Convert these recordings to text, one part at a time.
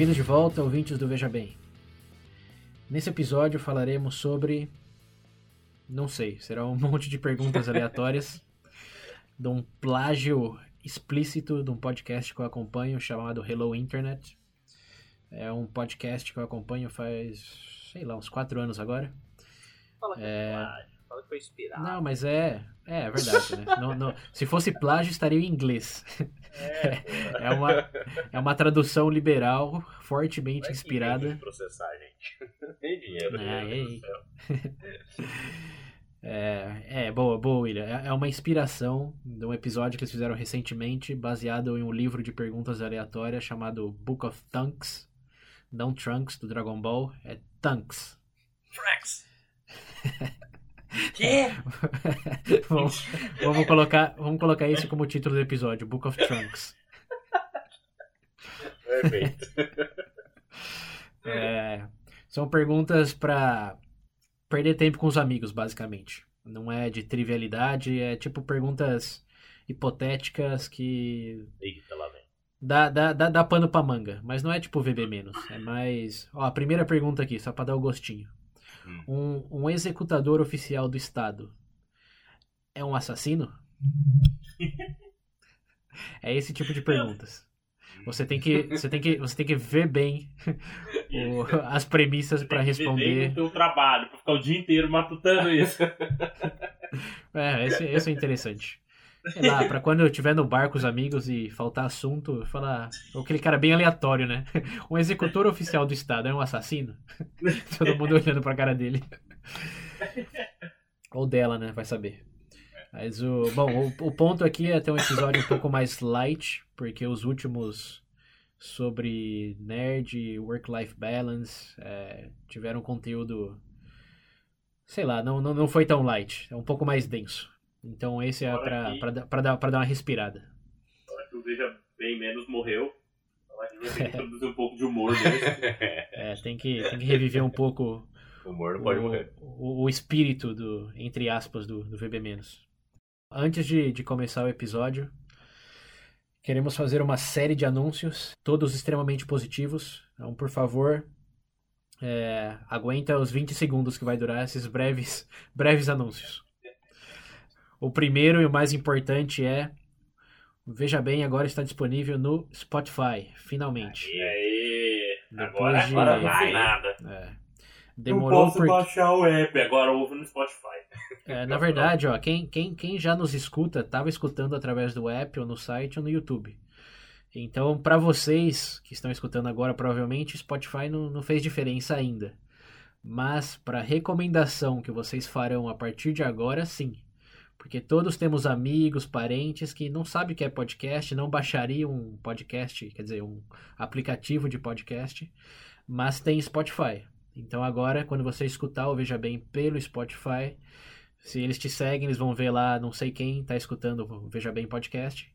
Bem-vindos de volta, ouvintes do Veja Bem. Nesse episódio falaremos sobre. Não sei, será um monte de perguntas aleatórias de um plágio explícito de um podcast que eu acompanho chamado Hello Internet. É um podcast que eu acompanho faz, sei lá, uns quatro anos agora. Fala que é, plágio, fala que foi inspirado. Não, mas é, é, é verdade, né? não, não, se fosse plágio, estaria em inglês. É, é, uma, é uma tradução liberal fortemente inspirada. processar, gente. Tem dinheiro. Ah, céu. É, é, boa, boa, William. É é uma inspiração de um episódio que eles fizeram recentemente, baseado em um livro de perguntas aleatórias chamado Book of Trunks. Não Trunks, do Dragon Ball, é Trunks. Frax. Quê? vamos, vamos, colocar, vamos colocar esse como título do episódio, Book of Trunks. Perfeito. É, são perguntas para perder tempo com os amigos, basicamente. Não é de trivialidade, é tipo perguntas hipotéticas que Eita, lá vem. dá, dá, dá, dá pano pra manga. Mas não é tipo VB menos. É mais. Ó, a primeira pergunta aqui, só pra dar o gostinho. Um, um executador oficial do Estado é um assassino? É esse tipo de perguntas. Você tem que, você tem que, você tem que ver bem o- as premissas viver responder. no teu trabalho, pra ficar o dia inteiro matutando isso. É, esse, esse é interessante. Sei lá, pra quando eu estiver no bar com os amigos e faltar assunto, falar. Aquele cara bem aleatório, né? Um executor oficial do Estado é um assassino? Todo mundo olhando pra cara dele. Ou dela, né? Vai saber. Mas o. Bom, o, o ponto aqui é ter um episódio um pouco mais light, porque os últimos sobre nerd, work-life balance, é, tiveram conteúdo. Sei lá, não, não, não foi tão light. É um pouco mais denso. Então esse é pra, dar- pra, dar, uma respirada. Agora que o Veja Bem Menos morreu. A gente vai ter que introduzir um pouco de humor nisso. É, tem que, tem que reviver um pouco O humor não pode o, morrer. o, o espírito do, entre aspas, do, do VB-. Antes de, de começar o episódio, queremos fazer uma série de anúncios, todos extremamente positivos. Então, por favor, é, aguenta os 20 segundos que vai durar esses breves, breves anúncios. O primeiro e o mais importante é. Veja bem, agora está disponível no Spotify, finalmente. E aí? Depois Agora, de- agora vai nada. É. Não Demorou posso porque... baixar o app, agora ouve no Spotify. É, na verdade, ó, quem, quem, quem já nos escuta, estava escutando através do app, ou no site, ou no YouTube. Então, para vocês que estão escutando agora, provavelmente Spotify não, não fez diferença ainda. Mas para recomendação que vocês farão a partir de agora, sim. Porque todos temos amigos, parentes que não sabem o que é podcast, não baixariam um podcast, quer dizer, um aplicativo de podcast, mas tem Spotify. Então agora, quando você escutar o Veja Bem pelo Spotify, se eles te seguem, eles vão ver lá, não sei quem está escutando o Veja Bem Podcast.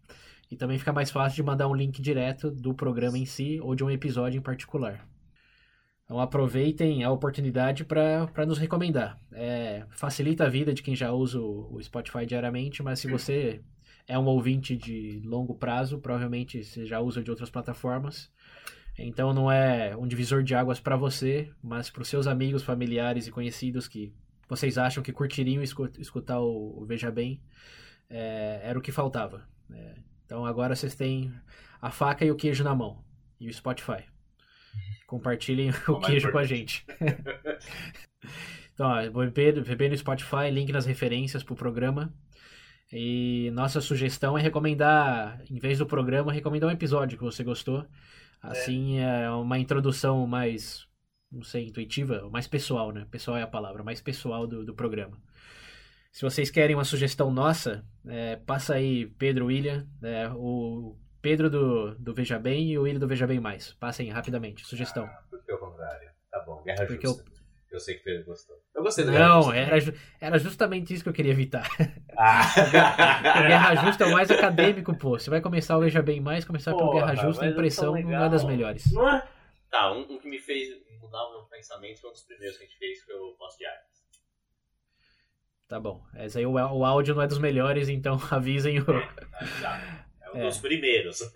E também fica mais fácil de mandar um link direto do programa em si ou de um episódio em particular. Então aproveitem a oportunidade para nos recomendar. É, facilita a vida de quem já usa o, Spotify diariamente, mas se você é um ouvinte de longo prazo, provavelmente você já usa de outras plataformas. Então não é um divisor de águas para você, mas para os seus amigos, familiares e conhecidos que vocês acham que curtiriam escu- escutar o, o Veja Bem, é, era o que faltava. É, então agora vocês têm a faca e o queijo na mão. E o Spotify. Compartilhem o queijo com a gente. então, ó, VB no Spotify, link nas referências pro programa. E nossa sugestão é recomendar, em vez do programa, recomendar um episódio que você gostou. Assim é uma introdução mais, não sei, intuitiva, mais pessoal, né? Pessoal é a palavra, mais pessoal do, do programa. Se vocês querem uma sugestão nossa, é, passa aí Pedro William, é, o Pedro do, do Veja Bem e o Willi do Veja Bem Mais. Passem rapidamente. Sugestão. Ah, por que o contrário? Tá bom, Guerra Porque Justa. Eu... sei que o Pedro gostou. Eu gostei do Guerra Não, Justa. era, ju- era justamente isso que eu queria evitar. Ah. O Guerra Justa é o mais acadêmico, pô. Você vai começar o Veja Bem Mais, começar pelo Porra, Guerra Justa, a mas impressão é não é das melhores. Não é? Tá, um, um que me fez mudar o meu pensamento foi um dos primeiros que a gente fez, foi o Posse de Armas. Tá bom. Esse aí o, o áudio não é dos melhores, então avisem o. Tá, já. É um É. dos primeiros.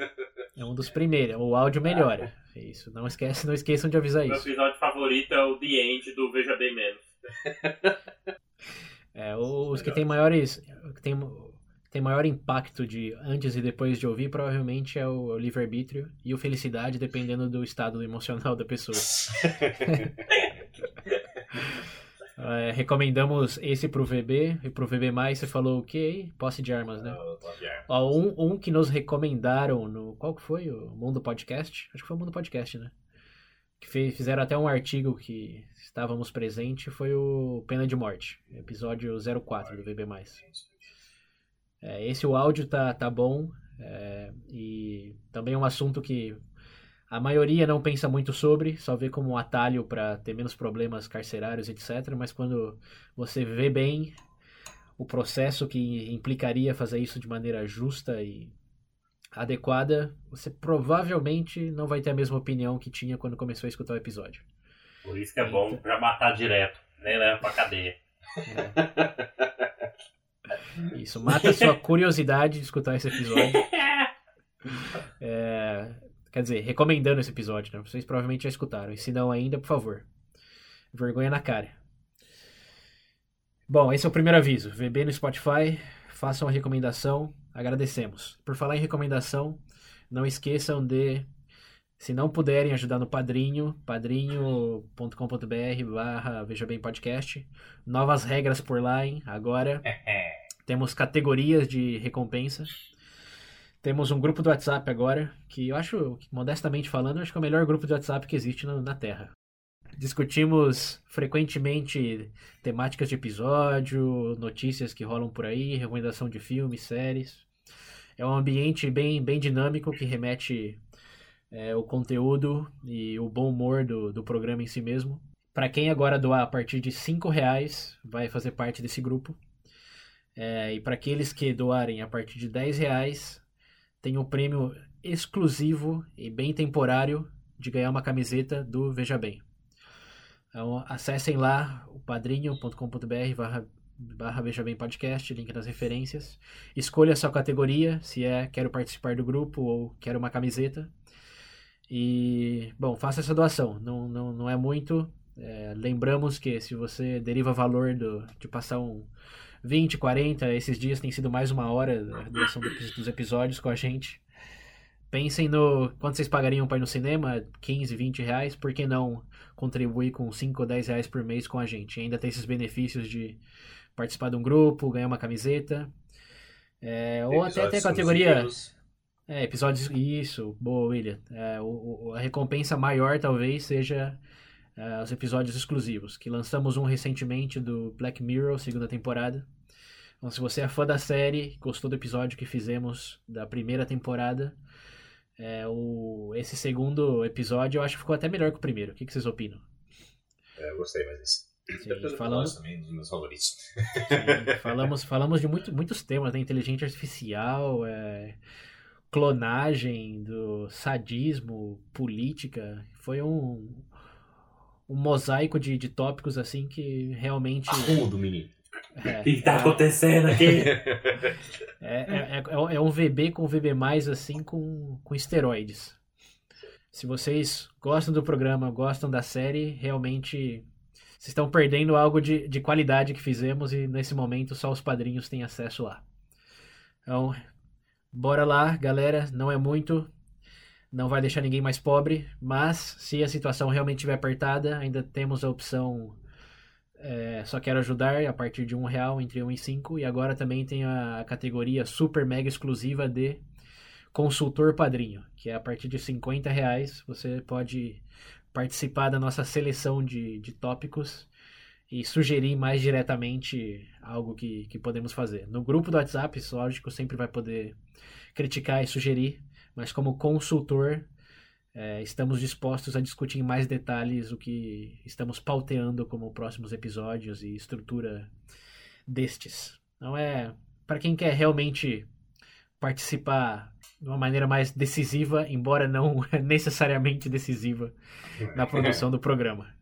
É um dos primeiros. O áudio melhora. Isso. Não, esquece, não esqueçam de avisar Meu isso. episódio favorito é o The End do Veja Bem Menos. É, os que tem maiores. Que tem, tem maior impacto de antes e depois de ouvir, provavelmente é o livre-arbítrio e o felicidade, dependendo do estado emocional da pessoa. É, recomendamos esse pro VB e pro VB mais você falou o que aí? Posse de armas, né? O Posse de Armas. Um, um que nos recomendaram no. Qual que foi? O Mundo Podcast? Acho que foi o Mundo Podcast, né? Que fizeram até um artigo que estávamos presentes, foi o Pena de Morte, episódio 04 do VB. É, esse o áudio tá, tá bom. é, e também é um assunto que a maioria não pensa muito sobre, só vê como um atalho para ter menos problemas carcerários, etc. Mas quando você vê bem o processo que implicaria fazer isso de maneira justa e adequada, você provavelmente não vai ter a mesma opinião que tinha quando começou a escutar o episódio. Por isso que é bom já matar direto. Nem leva pra cadeia. Isso, mata a sua curiosidade de escutar esse episódio. É, quer dizer, recomendando esse episódio, né? Vocês provavelmente já escutaram. E se não ainda, por favor. Vergonha na cara. Bom, esse é o primeiro aviso. VB no Spotify, façam a recomendação. Agradecemos. Por falar em recomendação, não esqueçam de, se não puderem ajudar no Padrinho, padrinho.com.br barra Veja Bem Podcast. Novas regras por lá, hein? Agora. Temos categorias de recompensa. Temos um grupo do WhatsApp agora, que eu acho, modestamente falando, acho que é o melhor grupo de WhatsApp que existe na, na Terra. Discutimos frequentemente temáticas de episódio, notícias que rolam por aí, recomendação de filmes, séries. É um ambiente bem, bem dinâmico que remete é, o conteúdo e o bom humor do, do programa em si mesmo. Para quem agora doar a partir de R$ reais, vai fazer parte desse grupo. É, e para aqueles que doarem a partir de 10 reais, tem um prêmio exclusivo e bem temporário de ganhar uma camiseta do Veja Bem. Então, acessem lá o padrinho.com.br barra, barra Veja Bem Podcast, link nas referências. Escolha a sua categoria, se é quero participar do grupo ou quero uma camiseta. E, bom, faça essa doação. Não, não, não é muito. É, lembramos que se você deriva valor do, de passar um 20, 40, esses dias tem sido mais uma hora da duração do- dos episódios com a gente. Pensem no quanto vocês pagariam para ir no cinema, 15, 20 reais, por que não contribuir com 5 ou 10 reais por mês com a gente? E ainda tem esses benefícios de participar de um grupo, ganhar uma camiseta. É, ou até ter categoria. É, episódios. Isso, boa, William. É, o- o- a recompensa maior talvez seja é, os episódios exclusivos. Que lançamos um recentemente do Black Mirror, segunda temporada. Então, se você é fã da série, gostou do episódio que fizemos da primeira temporada, é, o, esse segundo episódio eu acho que ficou até melhor que o primeiro. O que, que vocês opinam? É, eu gostei mais desse. Sim, falamos, também dos meus favoritos. Sim, falamos, falamos de muito, muitos temas, né? Inteligência artificial, é, clonagem, do sadismo, política. Foi um, um mosaico de, de tópicos assim que realmente. Tudo, menino. É, O que tá acontecendo aqui? é, é, é, é um VB com VB, assim, com, com esteroides. Se vocês gostam do programa, gostam da série, realmente vocês estão perdendo algo de, de qualidade que fizemos e nesse momento só os padrinhos têm acesso lá. Então, bora lá, galera. Não é muito, não vai deixar ninguém mais pobre, mas se a situação realmente estiver apertada, ainda temos a opção é, só quero ajudar a partir de um real entre um e cinco e agora também tem a categoria super mega exclusiva de consultor padrinho, que é a partir de 50 reais você pode participar da nossa seleção de, de tópicos e sugerir mais diretamente algo que, que podemos fazer. No grupo do WhatsApp, isso, lógico, sempre vai poder criticar e sugerir, mas como consultor, é, estamos dispostos a discutir em mais detalhes o que estamos pauteando como próximos episódios e estrutura destes. Não é para quem quer realmente participar de uma maneira mais decisiva, embora não necessariamente decisiva, na produção do programa.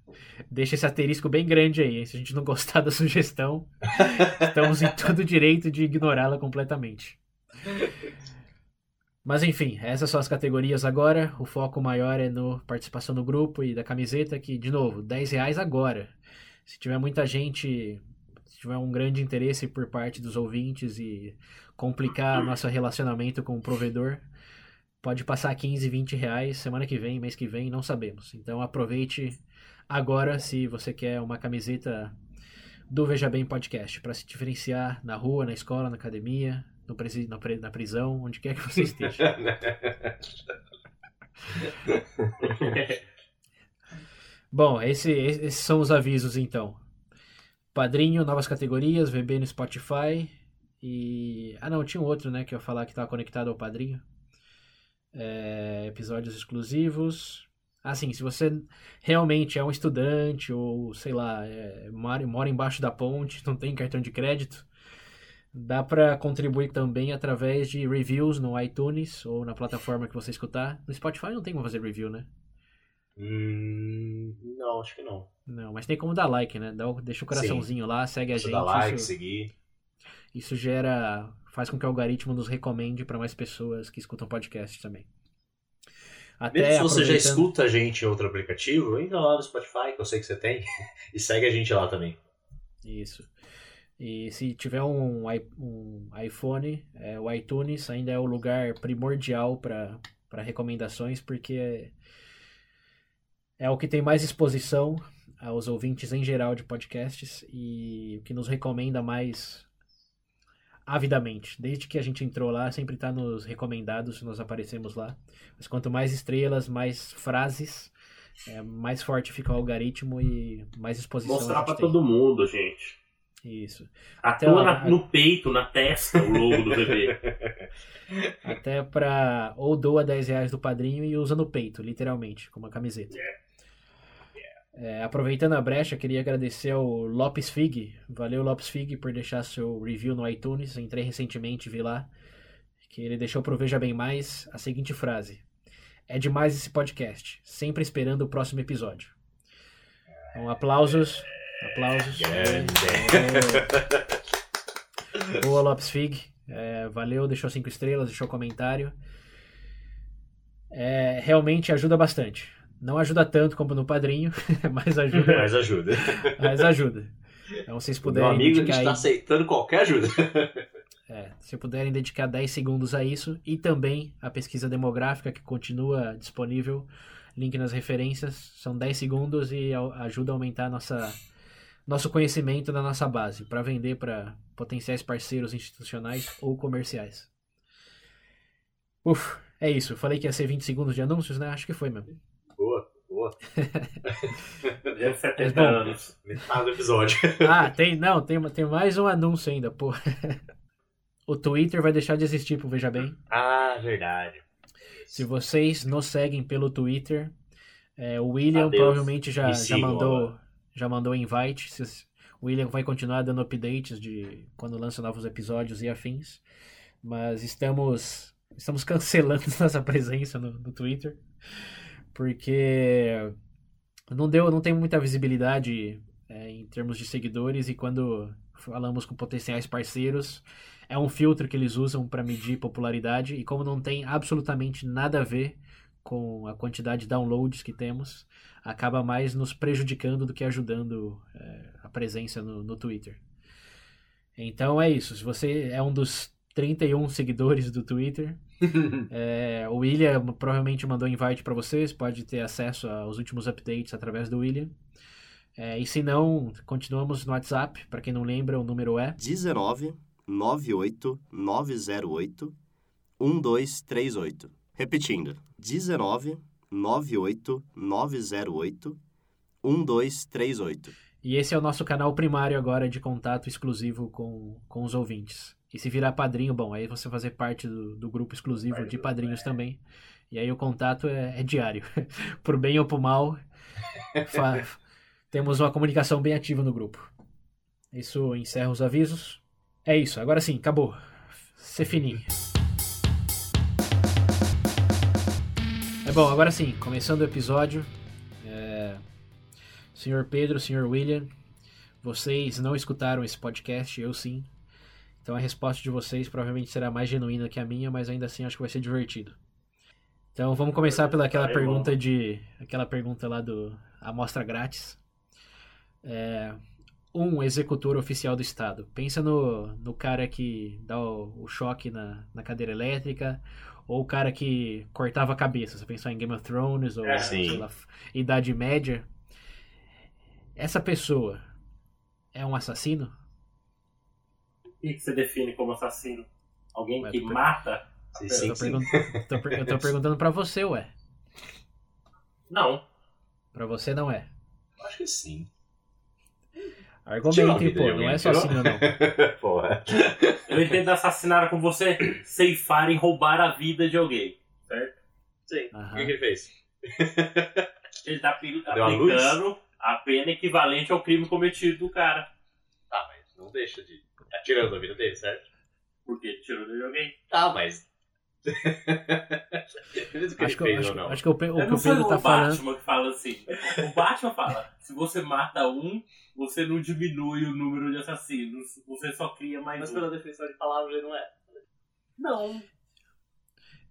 Deixa esse asterisco bem grande aí. Se a gente não gostar da sugestão, estamos em todo direito de ignorá-la completamente. Mas enfim, essas são as categorias agora. O foco maior é no participação no grupo e da camiseta, que, de novo, 10 reais agora. Se tiver muita gente, se tiver um grande interesse por parte dos ouvintes e complicar nosso relacionamento com o provedor, pode passar 15, 20 reais semana que vem, mês que vem, não sabemos. Então aproveite agora se você quer uma camiseta do Veja Bem Podcast para se diferenciar na rua, na escola, na academia, no presi na, na prisão, onde quer que você esteja. Bom, esse, esses são os avisos então. Padrinho, novas categorias, VB no Spotify. E. Ah não, tinha um outro, né? Que eu ia falar que estava conectado ao padrinho. É, episódios exclusivos. Assim, se você realmente é um estudante ou, sei lá, é, mora, mora embaixo da ponte, não tem cartão de crédito, dá para contribuir também através de reviews no iTunes ou na plataforma que você escutar. No Spotify não tem como fazer review, né? Hum, não, acho que não. Não, mas tem como dar like, né? Dá, deixa o coraçãozinho Sim. lá, segue a Você gente. dá like, isso, seguir. isso gera. faz com que o algoritmo nos recomende para mais pessoas que escutam podcast também. Até Mesmo se você já escuta a gente em outro aplicativo, entra lá no Spotify, que eu sei que você tem, e segue a gente lá também. Isso. E se tiver um, um iPhone, é, o iTunes ainda é o lugar primordial para recomendações, porque é o que tem mais exposição aos ouvintes em geral de podcasts e o que nos recomenda mais avidamente. Desde que a gente entrou lá, sempre está nos recomendados, nós aparecemos lá. Mas quanto mais estrelas, mais frases, é, mais forte fica o algoritmo e mais exposição Mostrar tem. todo mundo, gente. Isso. Atua a- na- no peito, na testa, o logo do bebê. Até pra. Ou doa 10 reais do padrinho e usa no peito, literalmente, como uma camiseta. É, aproveitando a brecha, queria agradecer ao Lopes Fig. Valeu, Lopes Fig, por deixar seu review no iTunes. Entrei recentemente, vi lá. Que ele deixou pro Veja Bem Mais a seguinte frase: É demais esse podcast. Sempre esperando o próximo episódio. Então, aplausos. Aplausos. É. Boa, Lopes Fig. É, valeu, deixou cinco estrelas, deixou comentário. É, realmente ajuda bastante. Não ajuda tanto como no padrinho, mas ajuda. Mas ajuda. mas ajuda. Então, se vocês Meu puderem amigo, a gente dedicar tá aí, aceitando qualquer ajuda. é, se puderem dedicar 10 segundos a isso e também a pesquisa demográfica que continua disponível, link nas referências, são 10 segundos e a- ajuda a aumentar nossa nosso conhecimento da nossa base para vender para potenciais parceiros institucionais ou comerciais. Uf, é isso. Falei que ia ser 20 segundos de anúncios, né? Acho que foi mesmo. Boa, boa. Já 70 bom. anos. Metade do episódio. Ah, tem, não, tem, tem mais um anúncio ainda, pô. O Twitter vai deixar de existir pro Veja Bem. Ah, verdade. Se vocês nos seguem pelo Twitter, é, o William Adeus. provavelmente já, já mandou agora. Já mandou invite. O William vai continuar dando updates de quando lança novos episódios e afins. Mas estamos estamos cancelando nossa presença no, no Twitter porque não deu, não tem muita visibilidade é, em termos de seguidores e quando falamos com potenciais parceiros é um filtro que eles usam para medir popularidade e como não tem absolutamente nada a ver com a quantidade de downloads que temos, acaba mais nos prejudicando do que ajudando é, a presença no, no Twitter. Então é isso. Se você é um dos 31 seguidores do Twitter, é, o William provavelmente mandou invite para vocês, pode ter acesso aos últimos updates através do William. É, e se não, continuamos no WhatsApp. Para quem não lembra, o número é 19 98 908 1238. Repetindo, 19 98 908 1238. E esse é o nosso canal primário agora de contato exclusivo com, com os ouvintes. E se virar padrinho, bom, aí você fazer parte do, do grupo exclusivo de padrinhos também. E aí o contato é, é diário. por bem ou por mal, temos uma comunicação bem ativa no grupo. Isso encerra os avisos. É isso, agora sim, acabou. Ser fininho. Bom, agora sim, começando o episódio. É... Senhor Pedro, senhor William, vocês não escutaram esse podcast, eu sim. Então a resposta de vocês provavelmente será mais genuína que a minha, mas ainda assim acho que vai ser divertido. Então vamos começar pela aquela pergunta de. aquela pergunta lá do amostra grátis. É, um executor oficial do Estado. Pensa no, no cara que dá o, o choque na, na cadeira elétrica, ou o cara que cortava a cabeça. Você pensou em Game of Thrones, ou É, lá, Idade Média. Essa pessoa é um assassino? O que você define como assassino? Alguém Ué, que per- mata? Sim, Eu sim, tô, sim. pergun- tô per- eu tô perguntando pra você, ué. Não. Pra você não é. Acho que sim. Argumente, vida pô, de não é só assim não. Porra. Eu entendo assassinar com você ceifar e roubar a vida de alguém. Certo? Sim. O que, ele fez? Ele tá apli- Deu a aplicando a pena equivalente ao crime cometido do cara. Tá, mas não deixa de. Tá tirando a vida dele, certo? Porque tirou de alguém. Tá, mas. O que Acho que, fez acho, acho que o, Pe- o que não o Pedro o tá falando. Batman que fala assim. O Batman fala: se você mata um, você não diminui o número de assassinos. Você só cria mais Mas um. pela definição de palavras ele não é. Não.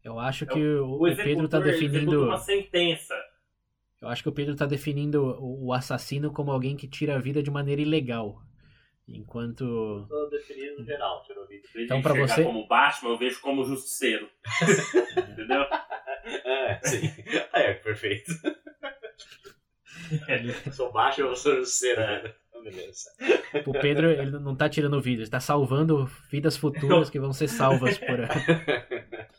Eu acho que o, O, o Pedro tá definindo. uma sentença. Eu acho que o Pedro tá definindo o, o assassino como alguém que tira a vida de maneira ilegal. Enquanto. Tô definindo geral, de Então, pra enxergar você- como Batman, eu vejo como justiceiro. Entendeu? É, sim. Aí é perfeito. Eu sou baixo eu sou justiceiro, né? Então, Beleza. O Pedro ele não tá tirando vidas, ele tá salvando vidas futuras que vão ser salvas por.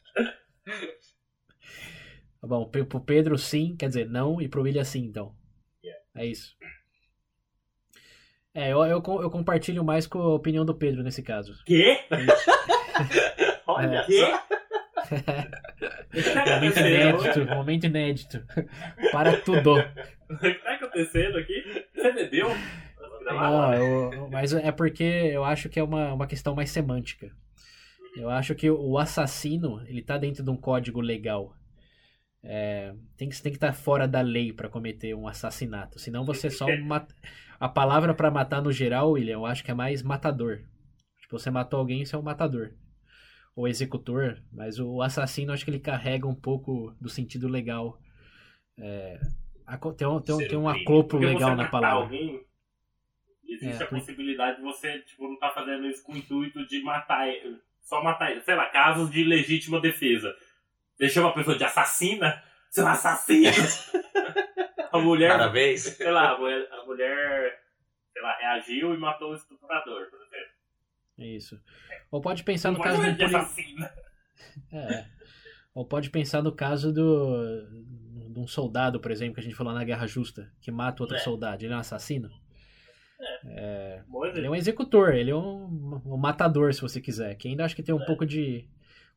Tá bom, pro Pedro sim, quer dizer, não, e pro William sim, então. É isso. É, eu, eu, eu compartilho mais com a opinião do Pedro nesse caso. Quê? Olha É. Quê? tá Momento acontecendo? inédito, momento inédito. Para tudo. O que tá acontecendo aqui? Você bebeu? Não, eu- mas é porque eu acho que é uma, uma questão mais semântica. Eu acho que o assassino, ele tá dentro de um código legal. É, tem, que, tem que estar fora da lei para cometer um assassinato. Senão você só mata. A palavra para matar no geral, William, eu acho que é mais matador. Tipo, você matou alguém, você é um matador. Ou executor. Mas o assassino, acho que ele carrega um pouco do sentido legal. É, tem, um, tem, um, tem um acoplo legal você na matar palavra. alguém, existe É, a por- possibilidade de você tipo, não tá fazendo isso com o intuito de matar ele. Só matar ele. Sei lá, casos de legítima defesa. Deixou uma pessoa de assassina, seu assassino! a mulher, Parabéns. sei lá, a mulher, a mulher, sei lá, reagiu e matou o estuprador, por exemplo. Isso. Ou pode pensar no caso do poli-. É. Ou pode pensar no caso do de um soldado, por exemplo, que a gente falou na Guerra Justa, que mata outro É. soldado. Ele é um assassino? Bom exemplo. Ele é um executor, ele é um, um matador, se você quiser. Que ainda acho que tem um pouco de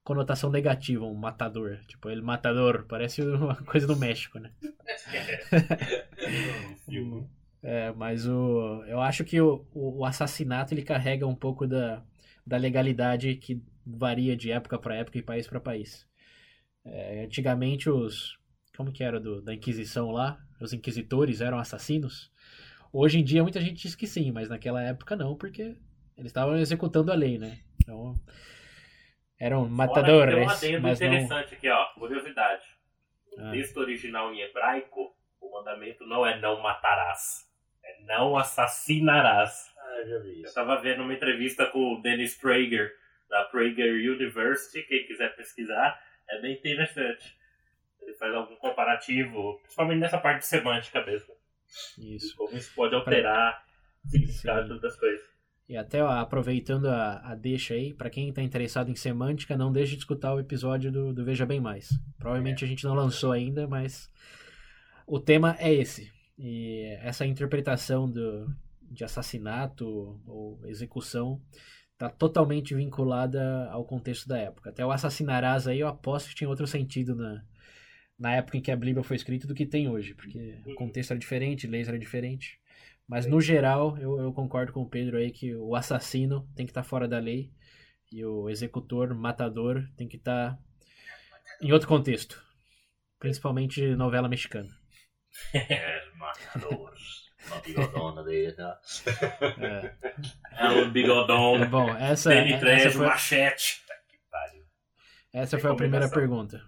conotação negativa, um matador. Tipo, ele matador, parece uma coisa do México, né? É, mas o, eu acho que o, o, assassinato ele carrega um pouco da, da legalidade que varia de época para época e país para país. É, antigamente os como que era do, da Inquisição lá, os inquisitores eram assassinos. Hoje em dia muita gente diz que sim, mas naquela época não, porque eles estavam executando a lei, né? Então eram Olha, tem um matadores, adendo mas não. interessante aqui, ó. Curiosidade. Ah. No texto original em hebraico, o mandamento não é não matarás. É não assassinarás. Ah, já vi Eu isso. tava vendo uma entrevista com o Dennis Prager, da Prager University, quem quiser pesquisar, é bem interessante. Ele faz algum comparativo, principalmente nessa parte semântica mesmo. Isso. Como isso pode alterar o significado Sim. das coisas. E até ó, aproveitando a, a deixa aí, pra quem tá interessado em semântica, não deixe de escutar o episódio do, do Veja Bem Mais. Provavelmente a gente não lançou ainda, mas o tema é esse. E essa interpretação do, de assassinato ou execução tá totalmente vinculada ao contexto da época. Até o assassinarás aí eu aposto que tinha outro sentido na, na época em que a Bíblia foi escrita do que tem hoje, porque o contexto era diferente, leis era diferente. Mas no geral, eu, eu concordo com o Pedro aí que o assassino tem que estar fora da lei e o executor, matador, tem que estar em outro contexto. Principalmente novela mexicana. É, matadores. Uma bigodona dele, tá? É. É o bigodão, Bom, essa, Danny essa foi, machete. Essa foi a primeira pergunta.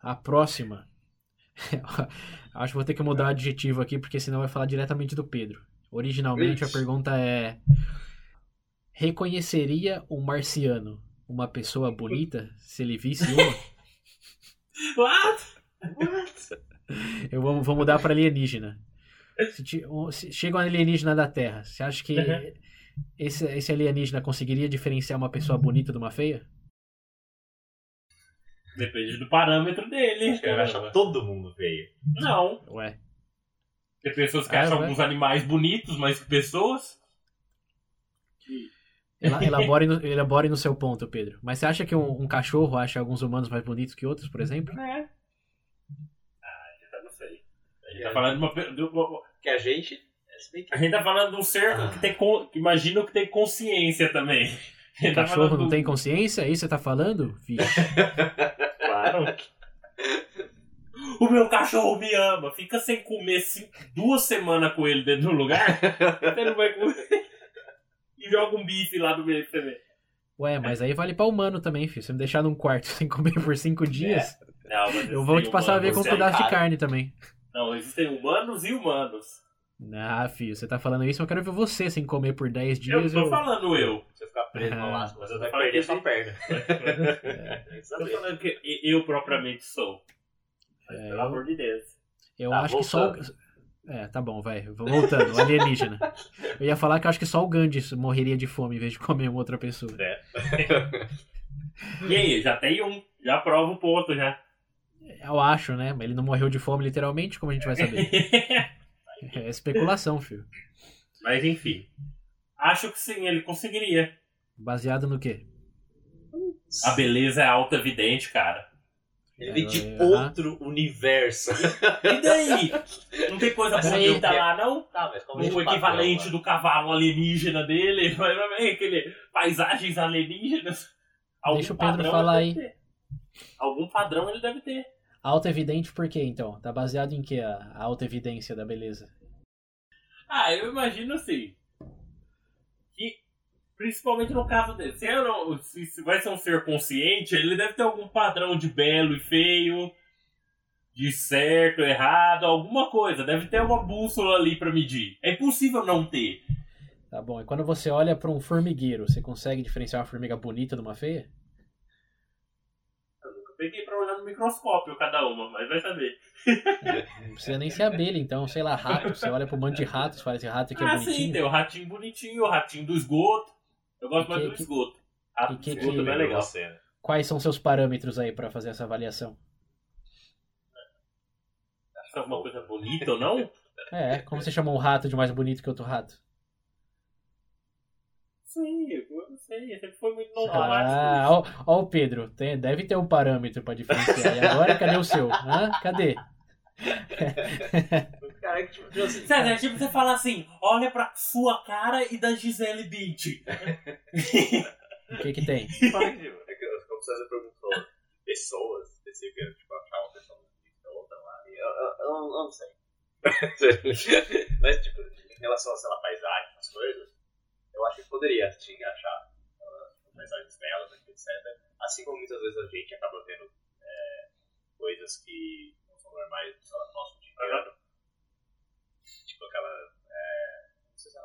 A próxima. Acho que vou ter que mudar o adjetivo aqui, porque senão vai falar diretamente do Pedro. Originalmente a pergunta é: Reconheceria um marciano uma pessoa bonita se ele visse uma? What? Eu vou, vou mudar para alienígena. Se, um- se chega um alienígena da Terra, você acha que Uhum. esse, esse alienígena conseguiria diferenciar uma pessoa bonita de uma feia? Depende do parâmetro dele. Acho que ele vai achar todo mundo feio. Não. Ué. Tem pessoas que Ah, acham vai. alguns animais bonitos que pessoas. Ela- Elabore no, elabore no seu ponto, Pedro. Mas você acha que um, um cachorro acha alguns humanos mais bonitos que outros, por exemplo? É. Ah, eu não sei. A gente É. tá falando de uma, de uma- Que a gente. é, A gente tá falando de um ser que tem imagino que tem consciência também. Tá Cachorro não do- tem consciência? É isso que você tá falando? Vixe. Claro. O meu cachorro me ama. Fica sem comer cinco- duas semanas com ele dentro do lugar. Você não vai comer. E joga um bife lá no meio pra você ver. Ué, mas aí vale pra humano também, filho. Se me deixar num quarto sem comer por cinco dias, Não, mas eu vou te passar a ver com um humanos, pedaço de carne também. Não, existem humanos e humanos. Ah, filho, você tá falando isso, eu quero ver você sem comer por 10 Eu dias. tô eu- falando eu. Preso no laço, mas você vai perder sua perna. É, Tô falando que eu propriamente sou. Mas, É, pelo eu- amor de Deus. Eu Tá, acho que só. o- É, tá bom, vai. Voltando, alienígena. Eu ia falar que eu acho que só o Gandhi morreria de fome em vez de comer uma outra pessoa. E aí, já tem um. Já prova o ponto já. Eu acho, né? Mas ele não morreu de fome literalmente, como a gente vai saber? É especulação, filho. Mas enfim. Acho que sim, ele conseguiria. Baseado no quê? A beleza é auto-evidente, cara. Ele vem de É, outro universo. E daí? Não tem coisa Peraí. bonita lá, não? Tá, mas como O equivalente do cavalo alienígena dele, aquele paisagens alienígenas. Algum Deixa o Pedro padrão falar ele aí. deve ter. Algum padrão ele deve ter. Auto-evidente por quê, então? Tá baseado em quê a a auto-evidência da beleza? Ah, eu imagino assim. Que, principalmente no caso dele, se, não- se- vai ser um ser consciente, ele deve ter algum padrão de belo e feio, de certo, errado, alguma coisa. Deve ter uma bússola ali pra medir. É impossível não ter. Tá bom, e quando você olha pra um formigueiro, você consegue diferenciar uma formiga bonita de uma feia? Eu peguei pra olhar no microscópio cada uma, mas vai saber. Não precisa nem ser abelha, então, sei lá, rato. Você olha pra um monte de ratos, fala esse rato aqui é ah, sim, bonitinho. tem o ratinho bonitinho, o ratinho do esgoto. Eu gosto mais que- do que- esgoto. Rato e que- esgoto que- também é legal. Né? Quais são seus parâmetros aí pra fazer essa avaliação? Acho alguma coisa bonita ou não? É, como você chama um rato de mais bonito que outro rato? Sim, eu não sei. Sempre foi muito automático. Ah, ó, ó o Pedro, tem- deve ter um parâmetro pra diferenciar. E agora, cadê o seu? Hã? Cadê? Cara, que tipo, tipo assim, Sério, é tipo você falar assim, olha pra sua cara e da Gisele Bündchen. O que que tem? fala tipo, é que, como você perguntou, pessoas específicas, tipo, achar uma pessoa outra lá, e eu, eu, eu, eu não sei. Mas, tipo, em relação a, sei lá, paisagem, as coisas, eu acho que poderia te achar uh, paisagens belas, etc. Assim como muitas vezes a gente acaba tendo é, coisas que não são normais sei lá, no nosso cotidiano. Tipo aquela. É, não sei se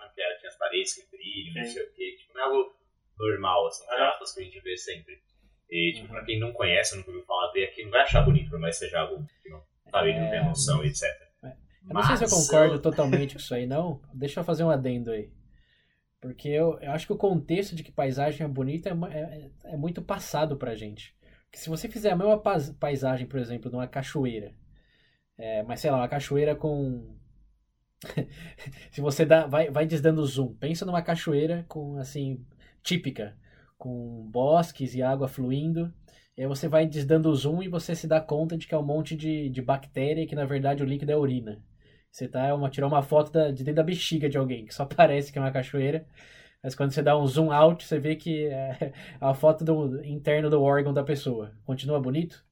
né? Que era, tinha as paredes que brilham, não sei o quê. Tipo, não é algo normal, assim, entre aspas, que a gente vê sempre. E, tipo, Uhum. pra quem não conhece, nunca ouviu falar, ver aqui, não vai achar bonito, por mais que seja algo que não sabe, que não tem É. noção, etc. Eu não sei se eu Mas, concordo totalmente com isso aí, não. Deixa eu fazer um adendo aí. Porque eu, eu acho que o contexto de que paisagem é bonita é, é- é muito passado pra gente. Porque se você fizer a mesma pais- paisagem, por exemplo, numa cachoeira, é, mas sei lá, uma cachoeira com se você dá, vai, vai desdando zoom, pensa numa cachoeira com assim típica, com bosques e água fluindo. E aí você vai desdando zoom e você se dá conta de que é um monte de, de bactéria que na verdade o líquido é urina. Você tá uma, tirar uma foto da, de dentro da bexiga de alguém, que só parece que é uma cachoeira. Mas quando você dá um zoom out, você vê que é a foto do interno do órgão da pessoa. Continua bonito?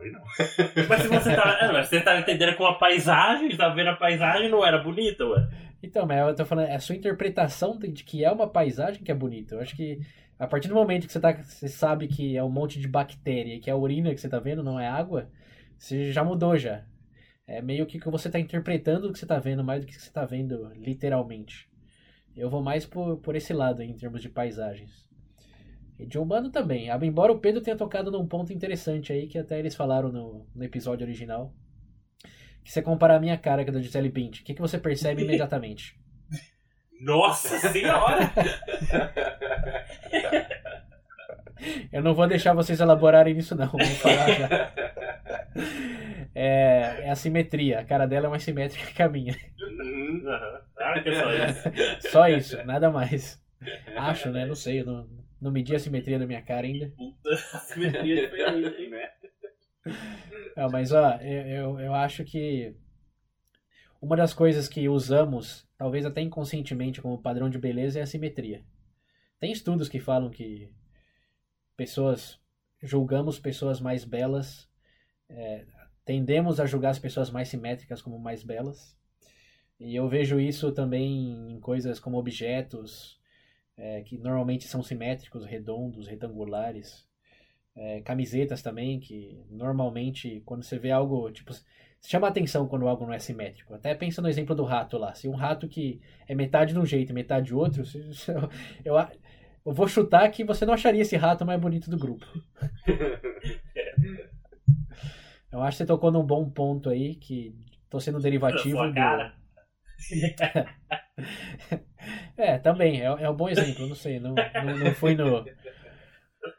Não. Mas se você tá. é, mas você tá entendendo com a paisagem, tá vendo a paisagem não era bonita, ué. Então, mas eu tô falando, é a sua interpretação de que é uma paisagem que é bonita. Eu acho que a partir do momento que você, tá, você sabe que é um monte de bactéria e que é a urina que você tá vendo, não é água, você já mudou já. É meio que que você tá interpretando o que você tá vendo mais do que você tá vendo literalmente. Eu vou mais por, por esse lado aí, em termos de paisagens. E de urbano também. Ah, Embora o Pedro tenha tocado num ponto interessante aí, que até eles falaram no, no episódio original. Que você comparar a minha cara com a da Gisele Bündchen, o que, que você percebe imediatamente? Nossa senhora! Eu não vou deixar vocês elaborarem nisso não. É, é a simetria, a cara dela é mais simétrica que a minha. Ah, que é só isso. Só isso, nada mais. Acho, né? Não sei, eu não, não medi a simetria da minha cara ainda. Puta, simetria diferente, né? Não, mas ó, eu, eu, eu acho que uma das coisas que usamos, talvez até inconscientemente como padrão de beleza, é a simetria. Tem estudos que falam que pessoas julgamos pessoas mais belas, é, tendemos a julgar as pessoas mais simétricas como mais belas. E eu vejo isso também em coisas como objetos, é, que normalmente são simétricos, redondos, retangulares. É, camisetas também, que normalmente quando você vê algo, tipo, chama a atenção quando algo não é simétrico. Até pensa no exemplo do rato lá. Se um rato que é metade de um jeito e metade de outro, eu, a- eu vou chutar que você não acharia esse rato mais bonito do grupo. Eu acho que você tocou num bom ponto aí, que tô sendo derivativo. Do-. É, também, é, é um bom exemplo, não sei, não, não, não fui no,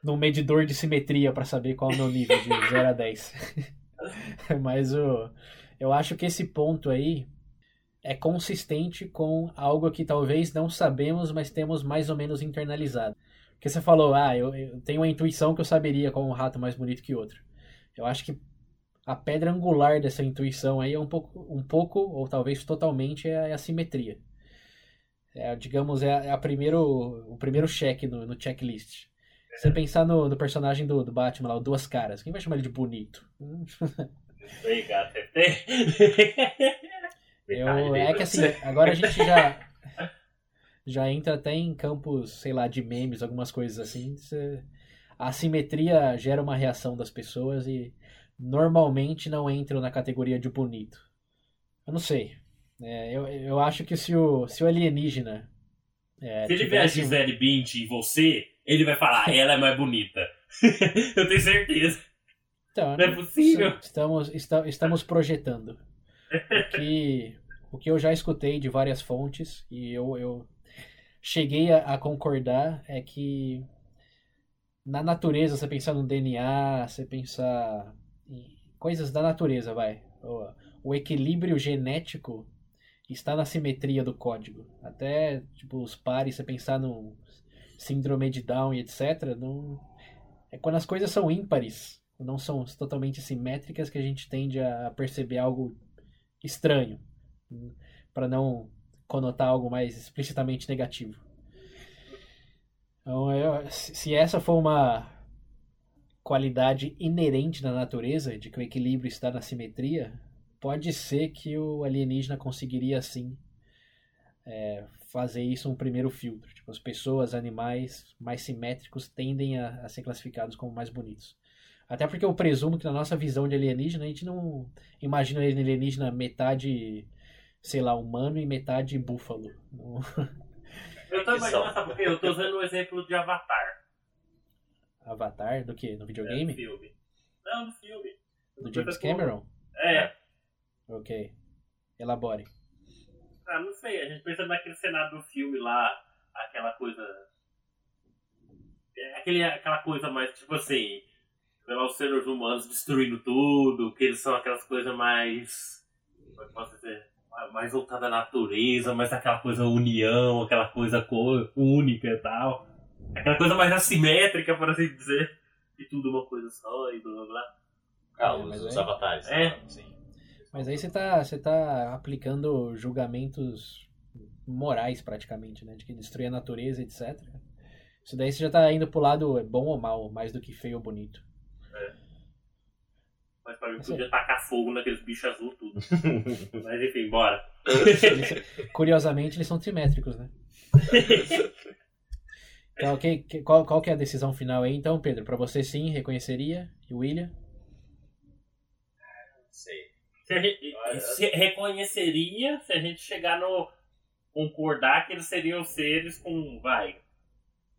no medidor de simetria para saber qual é o meu nível de 0 a 10. Mas o, eu acho que esse ponto aí é consistente com algo que talvez não sabemos, mas temos mais ou menos internalizado. Porque você falou, ah, eu, eu tenho uma intuição que eu saberia qual é um rato mais bonito que outro. Eu acho que a pedra angular dessa intuição aí é um pouco, um pouco ou talvez totalmente é a simetria. É, digamos, é, a- é primeiro, o primeiro cheque no, no checklist. Se você pensar no, no personagem do, do Batman lá, o Duas Caras, quem vai chamar ele de bonito? Tem. Eu, é que assim, agora a gente já já entra até em campos, sei lá, de memes, algumas coisas assim. Você- a assimetria gera uma reação das pessoas e normalmente não entram na categoria de bonito. Eu não sei. É, eu, eu acho que se o, se o alienígena. é, Se ele ver a Gisele Bündchen em você, ele vai falar, "Ah, ela é mais bonita. Eu tenho certeza. Então, Não é possível. Estamos, esta- estamos projetando. O que, o que eu já escutei de várias fontes e eu, eu cheguei a, a concordar é que na natureza, você pensar no DNA, você pensar coisas da natureza, vai. O, o equilíbrio genético está na simetria do código. Até, tipo, os pares, você pensar no síndrome de Down e etc. Não, é quando as coisas são ímpares, não são totalmente simétricas, que a gente tende a perceber algo estranho, para não conotar algo mais explicitamente negativo. Então, eu- se essa for uma qualidade inerente da natureza, de que o equilíbrio está na simetria, pode ser que o alienígena conseguiria sim é, fazer isso um primeiro filtro. Tipo, as pessoas, animais mais simétricos tendem a, a ser classificados como mais bonitos. Até porque eu presumo que na nossa visão de alienígena, a gente não imagina ele alienígena metade, sei lá, humano e metade búfalo. Eu tô imaginando, sabe por quê? Eu tô usando o exemplo de Avatar. Avatar do que? No É, videogame? do filme. Não, do filme. Do James Cameron? É. Ok. Elabore. Ah, não sei. A gente pensa naquele cenário do filme lá, aquela coisa. é, Aquele, aquela coisa mais, tipo assim, os seres humanos destruindo tudo, que eles são aquelas coisas mais. como é que posso dizer? Mais voltada à natureza, mais aquela coisa união, aquela coisa co- única e tal. Aquela coisa mais assimétrica, por assim dizer. E tudo uma coisa só e blá blá blá. Ah, É, mas os, os aí- avatares. É. Sim. Mas aí você tá, você tá aplicando julgamentos morais praticamente, né? De que destruir a natureza, etc. Isso daí você já tá indo pro lado bom ou mal, mais do que feio ou bonito. Mas pra mim Sim. podia tacar fogo naqueles bichos azul tudo. Mas enfim, bora. Eles- curiosamente, eles são simétricos, né? Então, que- que- qual, qual que é a decisão final aí, então, Pedro? Pra você sim, reconheceria? E o William? Não sei. Se a gente, se reconheceria se a gente chegar no. concordar que eles seriam seres com. vai.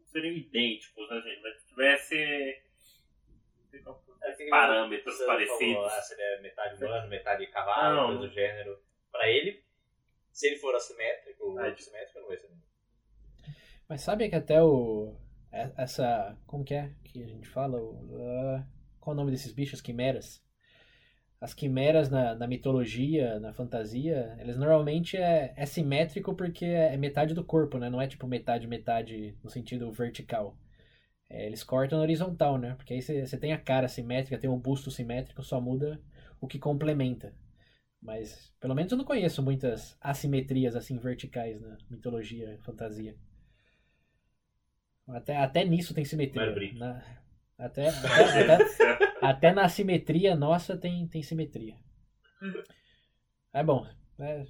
seriam idênticos, né, gente? Mas se tivesse. É que parâmetros parecidos. Falou, ah, seria metade humano, metade cavalo, coisa do gênero. Pra ele, se ele for assimétrico, É. assimétrico não vai ser. Mas sabe que até o. é- Essa. Como que é que a gente fala? O, ah, qual o nome desses bichos? Quimeras. As quimeras na, na mitologia, na fantasia, eles normalmente é, é simétrico porque é metade do corpo, né? Não é tipo metade, metade no sentido vertical. É, eles cortam na horizontal, né? Porque aí você tem a cara simétrica, tem um busto simétrico, só muda o que complementa. Mas, pelo menos eu não conheço muitas assimetrias assim verticais na mitologia, fantasia. Até, até nisso tem simetria. Na- até, até, até, até na simetria nossa tem, tem simetria. É bom. É,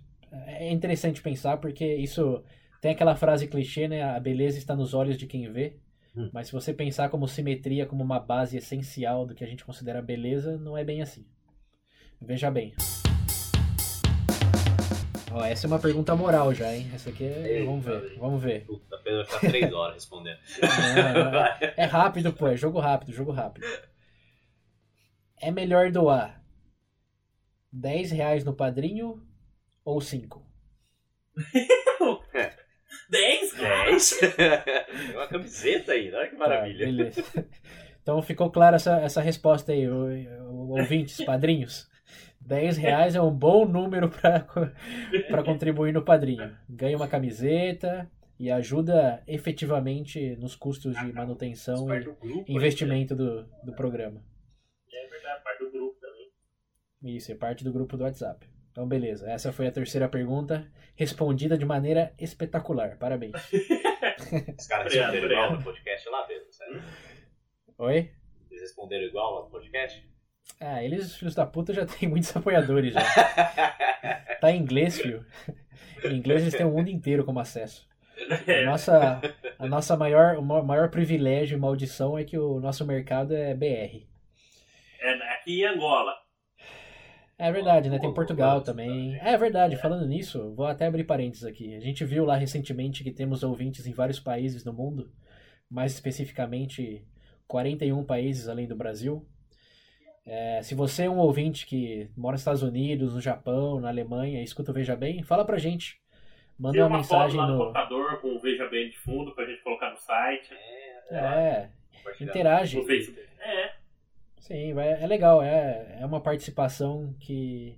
é interessante pensar porque isso tem aquela frase clichê, né? A beleza está nos olhos de quem vê. Hum. Mas se você pensar como simetria como uma base essencial do que a gente considera beleza, não é bem assim. Veja bem. Ó, essa é uma pergunta moral já, hein? Essa aqui é. Vamos ver, vamos ver. Puta, Pedro vai ficar três horas respondendo. É- é rápido, pô. É jogo rápido, jogo rápido. É melhor doar 10 reais no padrinho ou 5? 10? Dez? Tem uma camiseta aí, olha que maravilha. Tá, beleza. Então ficou clara essa, essa resposta aí, ouvintes, padrinhos. 10 reais é um bom número para contribuir no padrinho. Ganha uma camiseta e ajuda efetivamente nos custos de manutenção e grupo. investimento do, do programa. É verdade, parte do grupo também. Isso, é parte do grupo do WhatsApp. Então, beleza. Essa foi a terceira pergunta, respondida de maneira espetacular. Parabéns. Os caras responderam igual no podcast lá, Pedro, sério? Oi? Eles responderam igual lá no podcast? Ah, eles, filhos da puta, já tem muitos apoiadores já. Tá em inglês, filho. Em inglês eles têm o mundo inteiro como acesso. A nossa, a nossa maior, o ma- maior privilégio e maldição é que o nosso mercado é BR. É aqui em Angola. É verdade, né? Tem Portugal também. É verdade, falando nisso, vou até abrir parênteses aqui. A gente viu lá recentemente que temos ouvintes em vários países do mundo, mais especificamente 41 países além do Brasil. É, se você é um ouvinte que mora nos Estados Unidos, no Japão, na Alemanha, escuta o Veja Bem, fala pra gente. Manda uma uma mensagem foto lá no no. computador com o Veja Bem de fundo pra gente colocar no site. É, Compartilhar. interage. No Facebook. É. Sim, vai- é legal. É, é uma participação que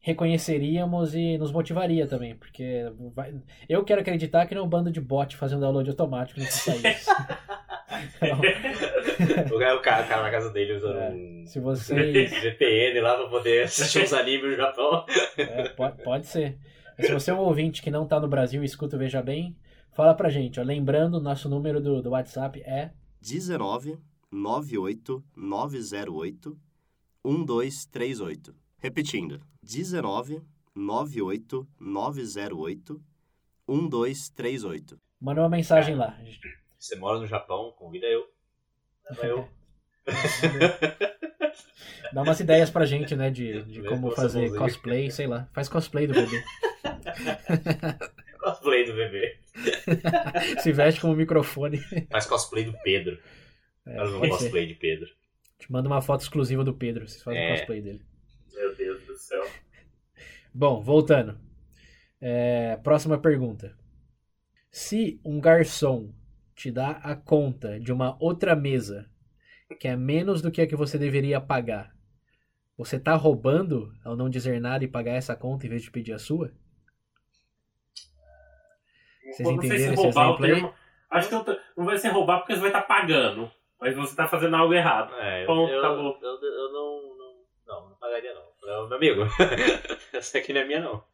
reconheceríamos e nos motivaria também, porque vai- eu quero acreditar que não é um bando de bot fazendo download automático nesses países. Então, O cara, o cara- na casa dele usando É. um se vocês. VPN lá pra poder assistir uns animes no Japão. é, pode, pode ser. Mas se você é um ouvinte que não tá no Brasil e escuta o Veja Bem, fala pra gente. Ó, lembrando, nosso número do, do WhatsApp é 19 98 908 1238. Repetindo, 19 98 908 1238. Manda uma mensagem lá. Você mora no Japão, convida eu. Leva eu. Dá umas ideias pra gente, né? De, de como fazer cosplay, sei lá. Faz cosplay do bebê. Cosplay do bebê. Se veste com o microfone. Faz cosplay do Pedro. É, Faz um ser. cosplay de Pedro. Te manda uma foto exclusiva do Pedro. Vocês fazem É. cosplay dele. Meu Deus do céu. Bom, voltando. É, próxima pergunta. Se um garçom te dá a conta de uma outra mesa que é menos do que a que você deveria pagar, Você tá roubando ao não dizer nada e pagar essa conta em vez de pedir a sua? Vocês Eu sei se entenderam esse o exemplo aí? Acho que eu tô- não vai ser roubar porque você vai estar pagando. Mas você tá fazendo algo errado. É, eu, Ponto, eu, acabou. eu, eu não, não. Não, não pagaria não. Eu, meu amigo, essa aqui não é minha não.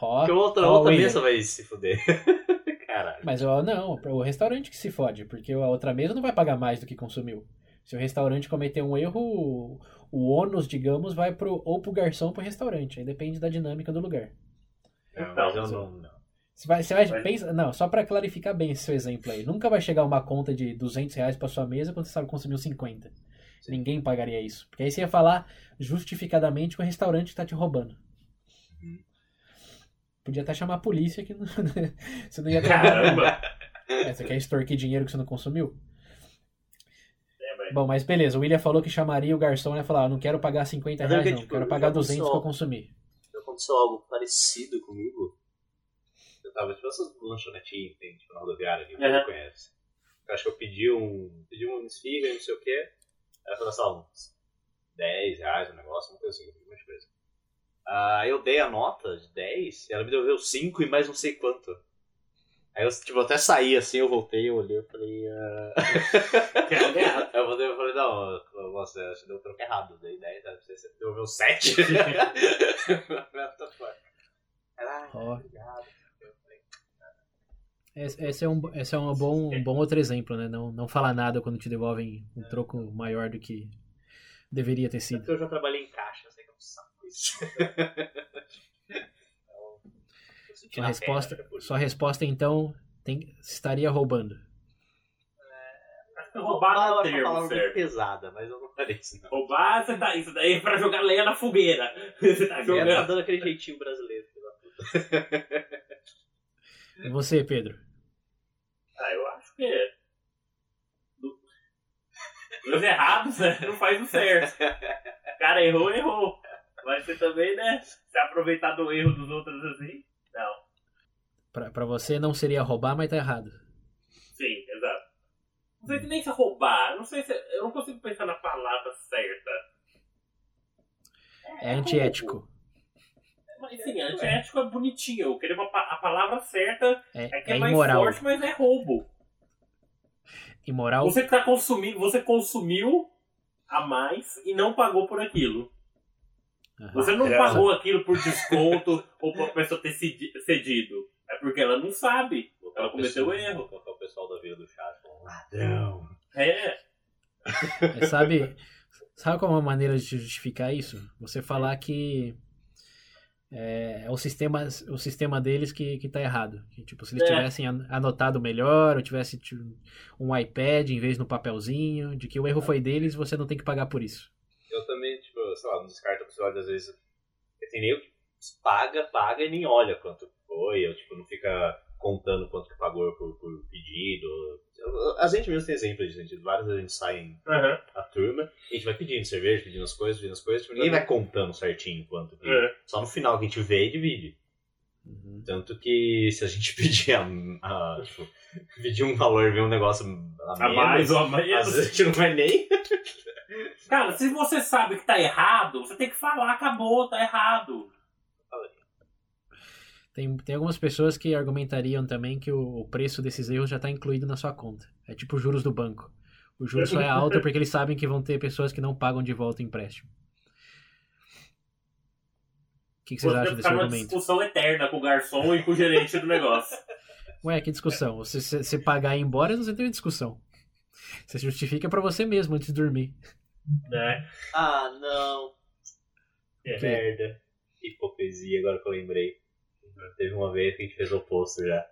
Ó, Porque outra, ó, outra mesa vai se fuder. Caralho. Mas ó, não, o restaurante que se fode, porque a outra mesa não vai pagar mais do que consumiu. Se o restaurante cometer um erro, o- ônus, digamos, vai pro, ou pro garçom ou pro restaurante. Aí depende da dinâmica do lugar. Não, Então, mas eu mas não. não. Você vai, você vai Mas- pensa, não, só pra clarificar bem esse seu exemplo aí. Nunca vai chegar uma conta de 200 reais pra sua mesa quando você sabe que consumiu 50. Ninguém pagaria isso. Porque aí você ia falar justificadamente que o restaurante tá te roubando. Podia até chamar a polícia que não, você não ia ter Caramba! É, você quer extorquir dinheiro que você não consumiu? É, Bom, mas beleza, o William falou que chamaria o garçom e ia falar, "Ah, não quero pagar 50 Mas é reais que, não, tipo, quero pagar aconteceu 200 que eu consumi. aconteceu algo parecido comigo. Eu tava, tipo, essas lanchonetinhas que tem, tipo, na rodoviária que Uhum. você conhece. Eu acho que eu pedi um. Pedi um esfirra e não sei o quê. Aí falou assim, uns 10 reais o negócio, uma coisa assim, eu pedi Aí eu dei a nota de 10 e ela me devolveu 5 e mais não sei quanto. Aí eu, tipo, até saí assim, eu voltei, eu olhei e falei. ah, Que é algo errado. Aí eu voltei e falei, não, nossa, acho que deu um troco errado. Dei 10, sabe? Você devolveu 7. What the fuck? Caralho, Ó. obrigado. Eu falei, Esse, é, um, esse é um, bom, um bom outro exemplo, né? Não, não falar nada quando te devolvem um troco maior do que deveria ter É sido. porque eu já trabalhei em caixa, Sua resposta, é por sua resposta então, tem, estaria roubando. Que roubar não é uma palavra certo. pesada, mas eu não falei isso não. Roubar, você tá, isso daí é pra jogar lenha na fogueira. Você tá Ela tá jogando. dando aquele jeitinho brasileiro. E você, Pedro? Ah, eu acho que é. Dos errados, né? Não faz o certo. O cara errou, errou. Mas você também, né? Se aproveitar do erro dos outros assim. Não. Pra, pra você não seria roubar, mas tá errado. Sim, exato. Não sei se nem se é roubar. Não sei se. Eu não consigo pensar na palavra certa. É antiético. Mas sim, antiético é bonitinho. Eu queria uma a palavra certa É, é que é, é mais imoral. forte, mas é roubo. Imoral Você tá consumindo, você consumiu a mais e não pagou por aquilo. Você não É. pagou aquilo por desconto ou por a pessoa ter cedi- cedido. É porque ela não sabe. Ela cometeu o erro. Colocar o pessoal da vila do chat falando, ladrão. É. Mas sabe, sabe qual é uma maneira de justificar isso? Você falar que é, é o, sistema, o sistema deles que, que tá errado. Que, tipo, se eles É. tivessem an- anotado melhor, ou tivesse tipo, um iPad em vez no papelzinho, de que o erro foi deles, você não tem que pagar por isso. Eu também, sei lá, não descarto a possibilidade, às vezes. Tem nego que paga, paga e nem olha quanto foi, ou tipo, não fica contando quanto que pagou por, por pedido. A gente mesmo tem exemplo disso, gente. Várias vezes a gente sai em Aham. a turma, a gente vai pedindo cerveja, pedindo as coisas, pedindo as coisas, tipo, ninguém vai contando certinho quanto que. É. Só no final que a gente vê e divide. Uhum. Tanto que se a gente pedir a, a- tipo, pedir um valor e ver um negócio a, A menos, mais ou a às menos. vezes a gente não vai nem. Cara, se você sabe que tá errado, você tem que falar, acabou, tá errado. Tem, tem algumas pessoas que argumentariam também que o, o preço desses erros já está incluído na sua conta. É tipo os juros do banco. O juro só é alto porque eles sabem que vão ter pessoas que não pagam de volta o empréstimo. O que, que vocês Você acham desse numa argumento? discussão eterna com o garçom e com o gerente do negócio. Ué, que discussão? Você, você, você pagar e ir embora, você tem uma discussão. Você justifica pra você mesmo antes de dormir. Né? Ah, não. É. Merda. Que hipocrisia, agora que eu lembrei. Teve uma vez que a gente fez o oposto já.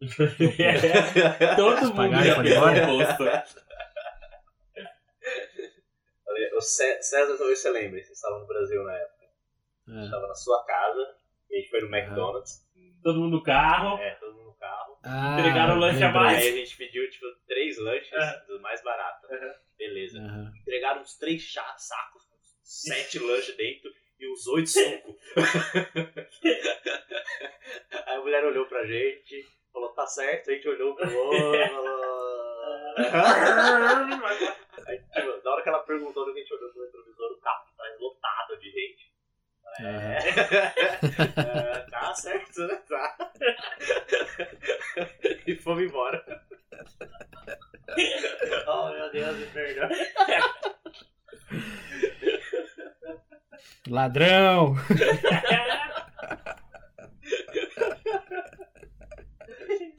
É. Todo mundo pagaram e já fez o oposto. O Cé- César, talvez você lembre, você estava no Brasil na época. Ah, Estava na sua casa, e a gente foi no McDonald's. Todo mundo no carro. É, todo mundo no carro. Ah, Entregaram o lanche a mais. Aí a gente pediu, tipo, três lanches É. dos mais baratos. Uhum. Beleza. Aham. Entregaram uns três chá- sacos, com sete lanches dentro e uns oito sucos. Aí a mulher olhou pra gente, falou, tá certo, a gente olhou pro outro, falou. Aí, tipo, na hora que ela perguntou, a gente olhou pro retrovisor, o carro É, tá certo, né? Tá. e fomos embora. oh, meu Deus, me perdoa. Ladrão!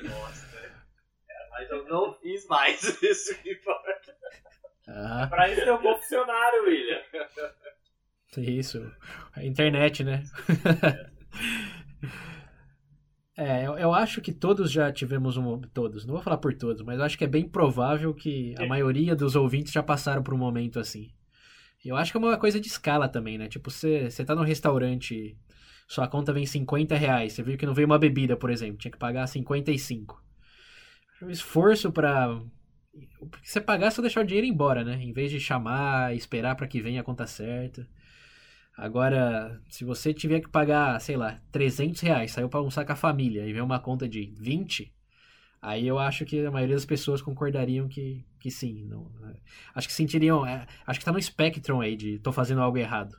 Nossa, é, mas eu não fiz mais isso que importa. Ah, Pra isso é o confessionário, William. isso. Internet, né? É, eu, eu acho que todos já tivemos um. Todos, não vou falar por todos, mas eu acho que é bem provável que a maioria dos ouvintes já passaram por um momento assim. Eu acho que é uma coisa de escala também, né? Tipo, você, você tá num restaurante, sua conta vem 50 reais, você viu que não veio uma bebida, por exemplo, tinha que pagar 55. O esforço pra. Porque você pagar é só deixar o dinheiro ir embora, né? Em vez de chamar, esperar pra que venha a conta certa. Agora, se você tiver que pagar, sei lá, 300 reais, saiu pra almoçar com a família e vem uma conta de 20, aí eu acho que a maioria das pessoas concordariam que, que sim. Não, é. acho que sentiriam. é, acho que tá no espectro aí de tô fazendo algo errado.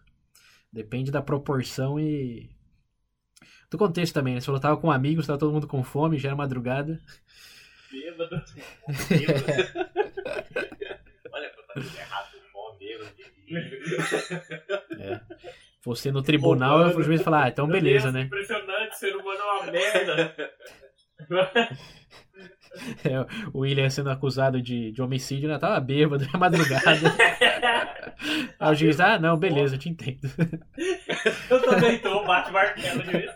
Depende da proporção e. Do contexto também, né? Se eu tava com amigos, tava todo mundo com fome, já era madrugada. Bêbado. Olha, eu tava tudo errado, bêbado, É. Você no tribunal, Roubando. o juiz falar, ah, então beleza, né? Impressionante, ser humano é uma merda. É, o William sendo acusado de, de homicídio, ainda tava bêbado, na madrugada. Aí o juiz, ah, não, beleza, eu te entendo. Eu também tô, bate martelo de.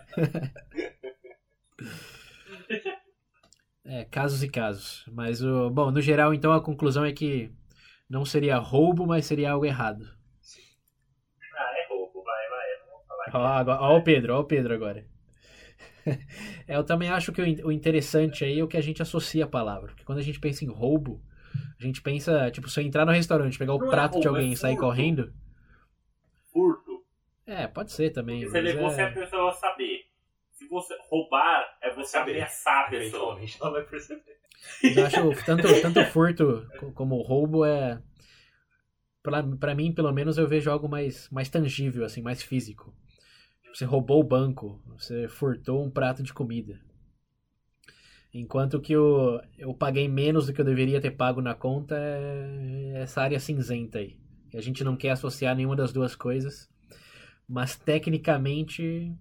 É, casos e casos. Mas, o, bom, no geral, então, a conclusão é que não seria roubo, mas seria algo errado. Ah, é roubo, vai, vai. não vou falar. Ó, agora- ó o Pedro, ó o Pedro agora. É, eu também acho que o in- o interessante aí é o que a gente associa a palavra. Porque quando a gente pensa em roubo, a gente pensa, tipo, se eu entrar no restaurante, pegar o Não é prato de roubo, alguém é e sair correndo. Furto. É, pode ser também. Você levou é- sem a pessoa saber. Se você roubar, é você Saber. ameaçar a pessoa. Eventualmente ela vai perceber. Mas eu acho tanto, tanto furto co- como roubo é. Pra, mim, pelo menos, eu vejo algo mais, mais tangível, assim, mais físico. Você roubou o banco, você furtou um prato de comida. Enquanto que eu, eu paguei menos do que eu deveria ter pago na conta é essa área cinzenta aí. A gente não quer associar nenhuma das duas coisas. Mas tecnicamente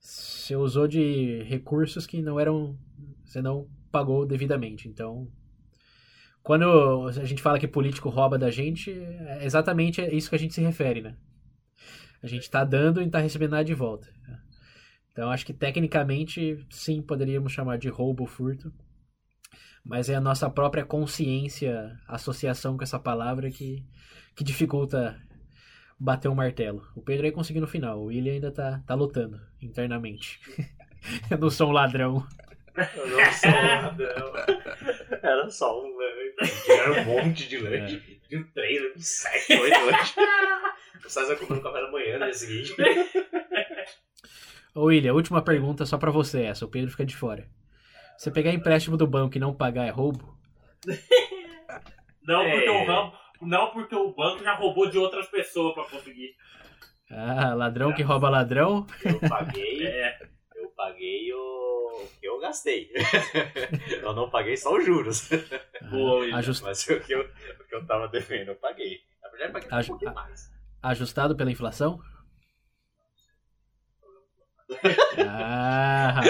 você usou de recursos que não eram. Você não pagou devidamente. Então, quando a gente fala que político rouba da gente, é exatamente isso que a gente se refere, né? A gente tá dando e não tá recebendo nada de volta. Então, acho que tecnicamente, sim, poderíamos chamar de roubo ou furto. Mas é a nossa própria consciência, associação com essa palavra que, que dificulta bater o martelo. O Pedro aí conseguiu no final, o William ainda tá, tá lutando internamente. Eu não sou um ladrão. Eu não sou um ladrão. Era só um lanche. Era um monte de lanche. De um três, de sete, oito lanches. O César comeu no café da manhã no dia seguinte. Ô William, última pergunta só pra você essa, o Pedro fica de fora. Você pegar empréstimo do banco e não pagar é roubo? Não, porque, É. o ram- não porque o banco já roubou de outras pessoas pra conseguir. Ah, ladrão que rouba ladrão? Eu paguei, É. paguei o o que eu gastei. Eu não paguei só os juros. Boa, William. Ajust- Mas o que eu, o que eu tava devendo, eu paguei. Na verdade, eu paguei Aju- um pouquinho mais. Ajustado pela inflação? Ah,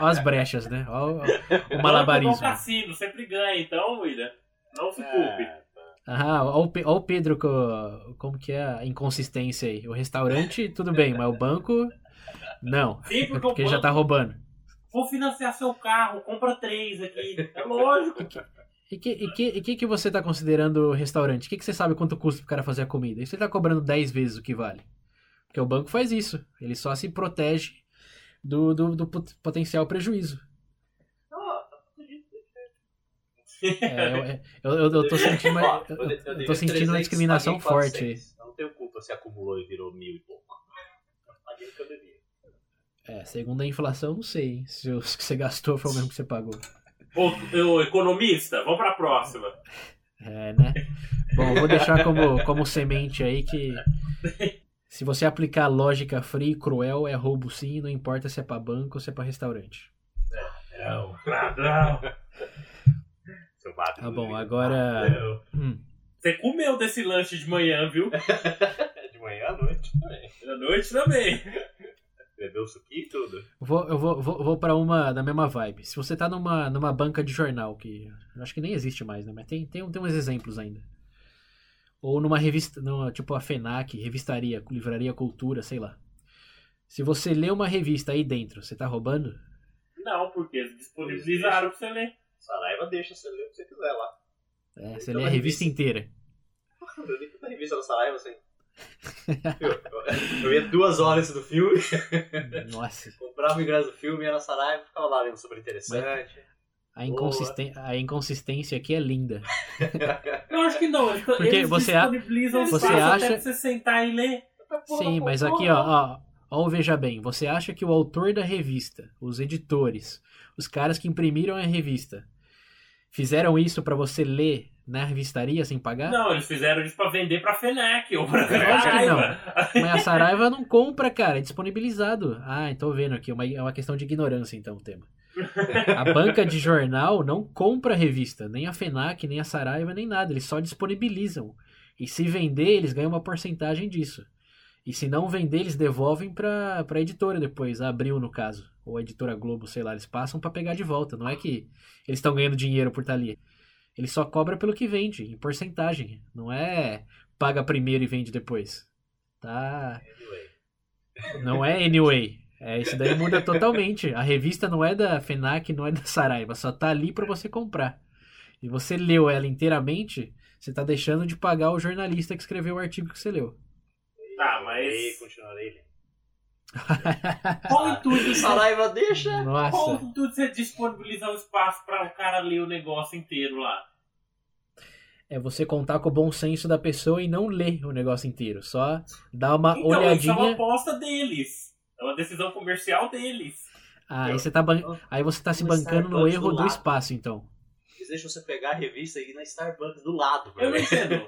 ó as brechas, né? Ó, ó o é um malabarismo. cassino, sempre ganha, então, William. Não se culpe. É, Ah, ó o, o Pedro, co- como que é a inconsistência aí. O restaurante, tudo bem, mas o banco, não. Sim, porque, já tá roubando. vou financiar seu carro, compra três aqui. É lógico. E que, e que, e que, que você tá considerando restaurante? O que, que você sabe quanto custa pro cara fazer a comida? E você tá cobrando 10 vezes o que vale? Porque o banco faz isso. Ele só se protege do, do, do pot- potencial prejuízo. É, eu, eu, eu, tô sentindo uma, eu, tô sentindo 300, uma discriminação forte aí. 400. Eu não tenho culpa se acumulou e virou mil e pouco. Paguei o que eu devia. É, segundo a inflação, não sei hein, se o que você gastou foi o mesmo que você pagou. Ô, ô, economista, vamos pra próxima. É, né? Bom, vou deixar como, como semente aí que Se você aplicar a lógica fria e cruel, é roubo sim, não importa se é pra banco ou se é pra restaurante. Não. Ladrão. Tá bom, agora. Hum, Você comeu desse lanche de manhã, viu? De manhã à noite também. Da noite também. Bebeu suquinho e tudo. vou, eu vou, vou, vou pra uma da mesma vibe. Se você tá numa, numa banca de jornal, que eu acho que nem existe mais, né? Mas tem, tem, tem uns exemplos ainda. Ou numa revista, numa, tipo a FENAC, revistaria, livraria cultura, sei lá. Se você lê uma revista aí dentro, você tá roubando? Não, porque eles disponibilizaram pra você ler. Saraiva deixa você ler o que você quiser lá. É, você Então lê a a revista revista- inteira. Eu li toda a revista da Saraiva assim. Eu, eu, ia duas horas do filme, Nossa. comprava o ingresso do filme, ia na Saraiva, ficava lá lendo super interessante. A, inconsisten... a inconsistência aqui é linda. Eu acho que não. Porque eles você a- disponibilizam você acha- até pra você sentar e ler. Sim, mas aqui, ó, ó, ó, veja bem, você acha que o autor da revista, os editores, os caras que imprimiram a revista, fizeram isso pra você ler na revistaria sem pagar? Não, eles fizeram isso pra vender pra FENAC ou pra Saraiva. Mas a Saraiva não compra, cara, é disponibilizado. Ah, tô vendo aqui, uma- é uma questão de ignorância então o tema. A banca de jornal não compra revista, nem a FENAC, nem a Saraiva, nem nada, eles só disponibilizam. E se vender, eles ganham uma porcentagem disso. E se não vender, eles devolvem pra, pra editora depois, a Abril no caso, ou a editora Globo, sei lá, eles passam pra pegar de volta. Não é que eles estão ganhando dinheiro por estar ali. Ele só cobra pelo que vende, em porcentagem. Não é paga primeiro e vende depois. Tá. Anyway. Não é anyway. É, isso daí muda totalmente. A revista não é da FENAC, não é da Saraiva, só tá ali pra você comprar. E você leu ela inteiramente, você tá deixando de pagar o jornalista que escreveu o artigo que você leu. Tá, E mas. continuarei lendo. Qual o intuito de Saraiva deixa. Qual o Nossa. intuito de você disponibilizar o espaço pra o cara ler o negócio inteiro lá? É você contar com o bom senso da pessoa e não ler o negócio inteiro. Só dar uma Então, isso é uma olhadinha. aposta deles. É uma decisão comercial deles. Ah, aí você tá, ban- aí você tá se bancando no erro do do espaço, então. Eles deixam você pegar a revista e ir na Starbucks do lado. Eu não velho. entendo.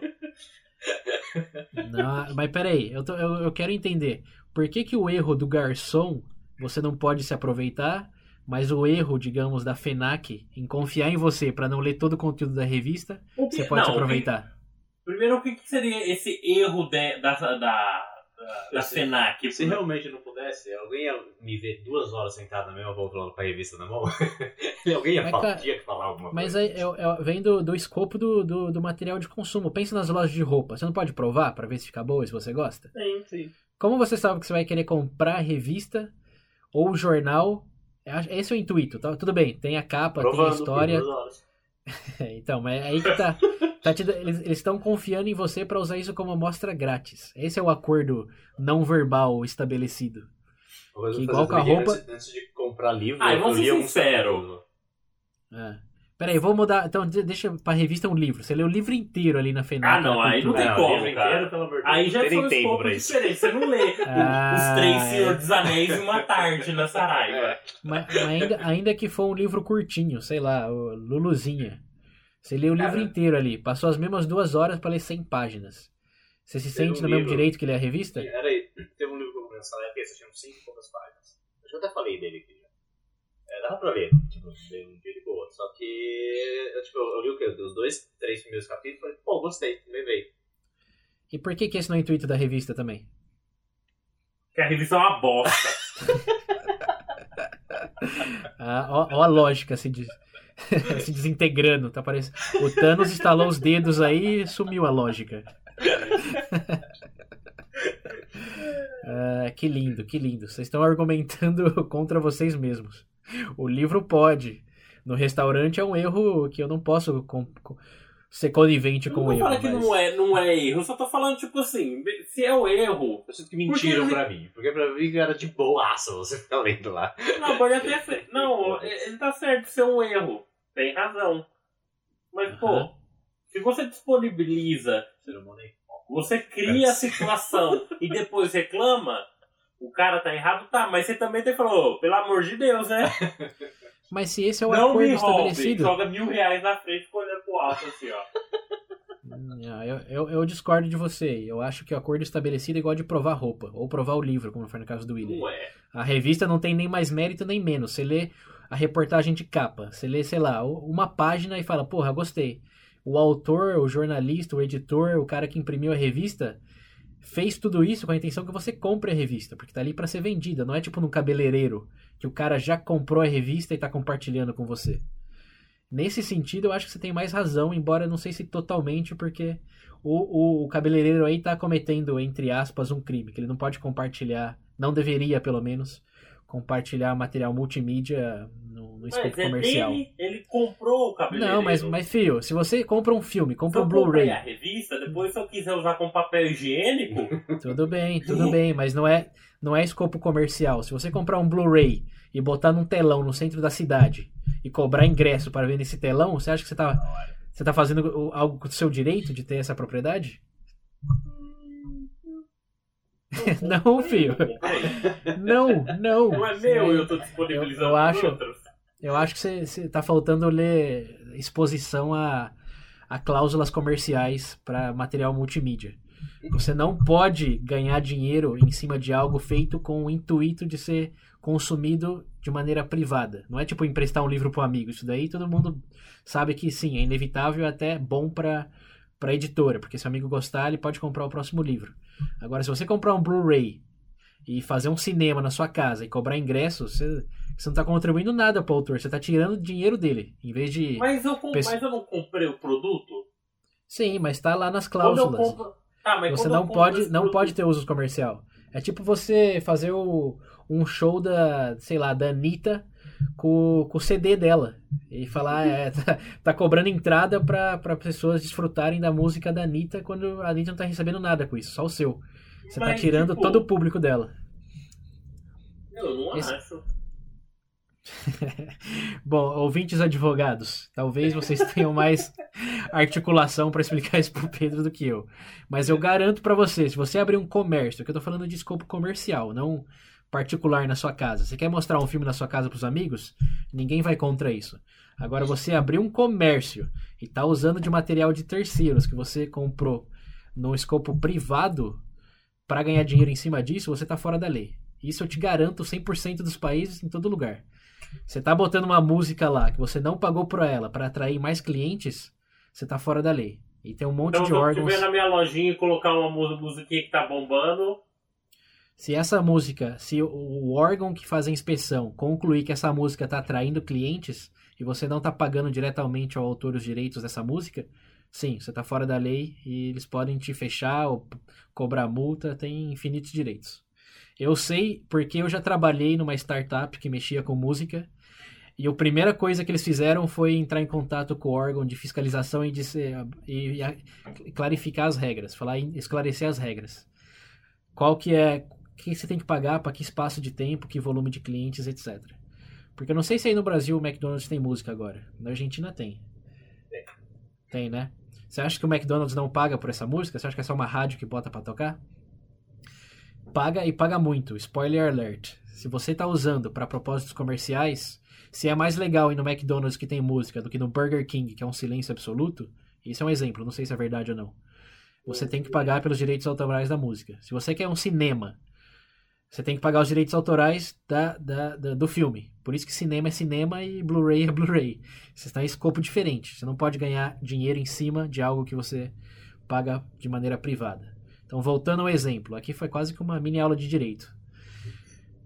Não, mas peraí, eu, tô, eu, eu quero entender. Por que, que o erro do garçom você não pode se aproveitar, mas o erro, digamos, da FENAC em confiar em você pra não ler todo o conteúdo da revista, que- você pode se não, o que- aproveitar? Primeiro, o que, seria esse erro de- da, da, da, da sei. FENAC? Se realmente não pudesse, alguém ia me ver duas horas sentado na mesma poltrona com a revista na mão? alguém ia Mas, falar, tinha que falar alguma Mas coisa. aí é- é- vem do, do escopo do, do, do material de consumo. Pensa nas lojas de roupa. Você não pode provar pra ver se fica boa e se você gosta? Sim, sim. Como você sabe que você vai querer comprar a revista ou o jornal? É- Esse é o intuito, tá? Tudo bem, tem a capa, tem a Provando, história. É, então, mas é aí que tá. tá te- eles estão confiando em você pra usar isso como amostra grátis. Esse é o acordo não verbal estabelecido. Que eu igual com a roupa- Antes, antes de comprar livro, Ah, eu eu vou ser um sincero. capítulo. É. Peraí, vou mudar. Então, de- deixa pra revista um livro. Você lê o livro inteiro ali na FENAC. Ah, não, aí não tem Não, como, livro cara. inteiro, pelo amor de Deus. Aí já foi um isso. diferente. Você não lê Ah, os três é. Senhor dos Anéis em uma tarde na Saraiva. Mas, mas ainda, ainda que for um livro curtinho, sei lá, o Luluzinha. Você lê o livro Cara. inteiro ali. Passou as mesmas duas horas pra ler 100 páginas. Você se sente um no mesmo livro- direito que lê a revista? Era aí, teve um livro que eu comprei nessa época, esse tinha uns 5 e poucas páginas. Eu até falei dele aqui já. É, dava pra ler, tipo, ler um dia de boa. Só que, eu, tipo, eu li o quê? Os dois, três primeiros capítulos e falei, pô, gostei, levei. E por que, que esse não é o intuito da revista também? Que a revista é uma bosta. Ah, ó, ó a lógica se, des- se desintegrando. Tá parecendo... O Thanos estalou os dedos aí e sumiu a lógica. Ah, que lindo, que lindo. Vocês estão argumentando contra vocês mesmos. O livro pode. No restaurante é um erro que eu não posso com- com- ser conivente Eu com não o erro. falar que mas- não é, não é erro, eu só tô falando, tipo assim, se é o erro. Eu sinto que mentiram Porque- pra mim. Porque pra mim era de boaça você ficar lendo lá. Não, pode até ser. Não, ele tá certo de ser um erro. Tem razão. Mas, pô, se você disponibiliza, você cria a situação e depois reclama, o cara tá errado, tá, mas você também tem ô, pelo amor de Deus, né? Mas se esse é o não acordo me roube. estabelecido. Joga mil reais na frente e olhando pro alto assim, ó. Não, eu, eu, eu discordo de você. Eu acho que o acordo estabelecido é igual de provar roupa, ou provar o livro, como foi no caso do William. Não é. A revista não tem nem mais mérito nem menos. Você lê a reportagem de capa, você lê, sei lá, uma página e fala, porra, gostei. O autor, o jornalista, o editor, o cara que imprimiu a revista, fez tudo isso com a intenção que você compre a revista, porque tá ali para ser vendida. Não é tipo num cabeleireiro, que o cara já comprou a revista e tá compartilhando com você. Nesse sentido, eu acho que você tem mais razão, embora não sei se totalmente, porque o, o, o cabeleireiro aí tá cometendo, entre aspas, um crime, que ele não pode compartilhar, não deveria, pelo menos, compartilhar material multimídia no, no escopo é comercial. dele, ele comprou o cabeleireiro. Não, mas, mas, filho, se você compra um filme, Se compra eu um Blu-ray, a revista, depois se eu quiser usar com papel higiênico, tudo bem, tudo bem, mas não é, não é escopo comercial. Se você comprar um Blu-ray e botar num telão no centro da cidade e cobrar ingresso para ver nesse telão, você acha que você tá, você tá fazendo algo com o seu direito de ter essa propriedade? Não, filho. Não, não. Não é meu, eu tô disponibilizando Eu- eu acho- outros. Eu acho que você, você tá faltando ler exposição a, a cláusulas comerciais para material multimídia. Você não pode ganhar dinheiro em cima de algo feito com o intuito de ser consumido de maneira privada. Não é tipo emprestar um livro para um amigo. Isso daí todo mundo sabe que sim, é inevitável e até bom para para editora, porque se o amigo gostar, ele pode comprar o próximo livro. Agora, se você comprar um Blu-ray e fazer um cinema na sua casa e cobrar ingresso, você, você não tá contribuindo nada pro autor, você tá tirando dinheiro dele, em vez de... Mas eu, com- Pessoa- mas eu não comprei o produto? Sim, mas tá lá nas cláusulas. compro... Tá, Você não pode, não produto- pode ter uso comercial. É tipo você fazer o, um show da, sei lá, da Anitta com, com o CD dela. E falar, é, tá, tá cobrando entrada pra pessoas desfrutarem da música da Anitta quando a Anitta não tá recebendo nada com isso, só o seu. Você tá Mas, tirando tipo, todo o público dela. Eu não Esse- acho. Bom, ouvintes advogados, talvez vocês tenham mais articulação para explicar isso pro Pedro do que eu. Mas eu garanto para você, se você abrir um comércio, que eu tô falando de escopo comercial, não particular na sua casa. Você quer mostrar um filme na sua casa pros amigos? Ninguém vai contra isso. Agora você abrir um comércio e tá usando de material de terceiros que você comprou no escopo privado para ganhar dinheiro em cima disso, você tá fora da lei. Isso eu te garanto 100% dos países em todo lugar. Você tá botando uma música lá que você não pagou por ela para atrair mais clientes, você tá fora da lei. E tem um monte Então, de se eu órgãos. estiver na minha lojinha e colocar uma mu- musiquinha que tá bombando, Se essa música, se o- órgão que faz a inspeção concluir que essa música tá atraindo clientes e você não tá pagando diretamente ao autor os direitos dessa música, sim, você tá fora da lei e eles podem te fechar ou cobrar multa, tem infinitos direitos. Eu sei porque eu já trabalhei numa startup que mexia com música e a primeira coisa que eles fizeram foi entrar em contato com o órgão de fiscalização e, dizer, e, e clarificar as regras, falar esclarecer as regras. Qual que é, que você tem que pagar para que espaço de tempo, que volume de clientes, etc. Porque eu não sei se aí no Brasil o McDonald's tem música agora. Na Argentina tem. Tem, né? Você acha que o McDonald's não paga por essa música? Você acha que é só uma rádio que bota pra tocar? Paga e paga muito. Spoiler alert. Se você tá usando para propósitos comerciais, se é mais legal ir no McDonald's que tem música do que no Burger King, que é um silêncio absoluto, isso é um exemplo, não sei se é verdade ou não. Você tem que pagar pelos direitos autorais da música. Se você quer um cinema, você tem que pagar os direitos autorais da, da- da- do filme. Por isso que cinema é cinema e Blu-ray é Blu-ray. Você está em escopo diferente. Você não pode ganhar dinheiro em cima de algo que você paga de maneira privada. Então, voltando ao exemplo, aqui foi quase que uma mini aula de direito.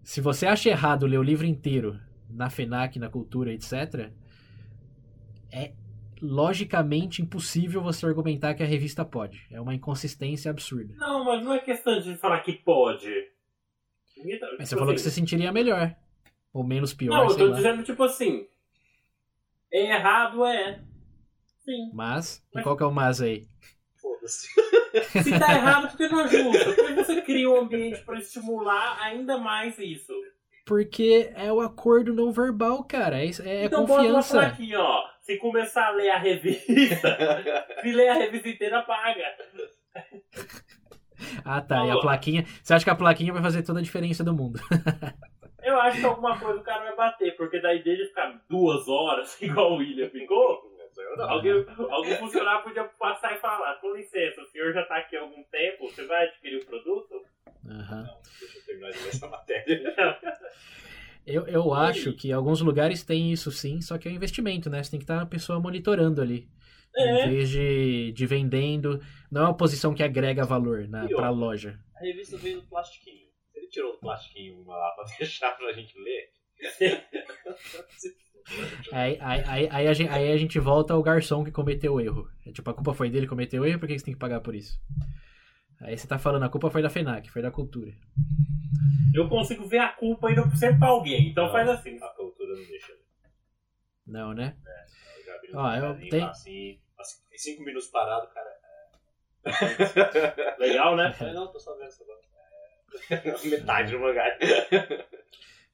Se você acha errado ler o livro inteiro na FENAC, na cultura, etc., é logicamente impossível você argumentar que a revista pode. É uma inconsistência absurda. Não, mas não é questão de falar que pode. Tá- Mas você tipo falou que assim, você sentiria melhor. Ou menos pior, Não, eu tô lá. dizendo tipo assim. É errado, é. Sim. Mas, e Mas- qual que é o mas aí? Foda-se. Se tá errado, porque não é justo. Porque você cria um ambiente pra estimular ainda mais isso. Porque é o acordo não verbal, cara. É, é então bota uma confiança. plaquinha, ó. Se começar a ler a revista, se ler a revista inteira, paga. Ah, tá. E a plaquinha. Você acha que a plaquinha vai fazer toda a diferença do mundo? Eu acho que alguma coisa o cara vai bater, porque daí dele ficar duas horas, igual o William ficou, Alguém, algum funcionário podia passar e falar, com licença, o senhor já está aqui há algum tempo, você vai adquirir o produto? Aham. Não, deixa eu terminar de ler essa matéria. Eu, eu acho que alguns lugares tem isso sim, só que é um investimento, né? Você tem que estar a pessoa monitorando ali. É. Em vez de, de vendendo. Não é uma posição que agrega valor na, E pra loja. A revista veio no plastiquinho. Ele tirou o plastiquinho lá pra deixar pra gente ler. Aí, aí, aí, aí a gente, aí a gente volta ao garçom que cometeu o erro. É tipo, a culpa foi dele que cometeu o erro, por que você tem que pagar por isso? Aí você tá falando, a culpa foi da FENAC, foi da cultura. Eu consigo ver a culpa indo sempre pra alguém, então Não. faz assim. A cultura não deixa. Não, né? Eu já vi Ó, eu tenho- tá assim, em cinco minutos parado, cara. Legal, né? É, não, tô só vendo essa é, Metade do mangá.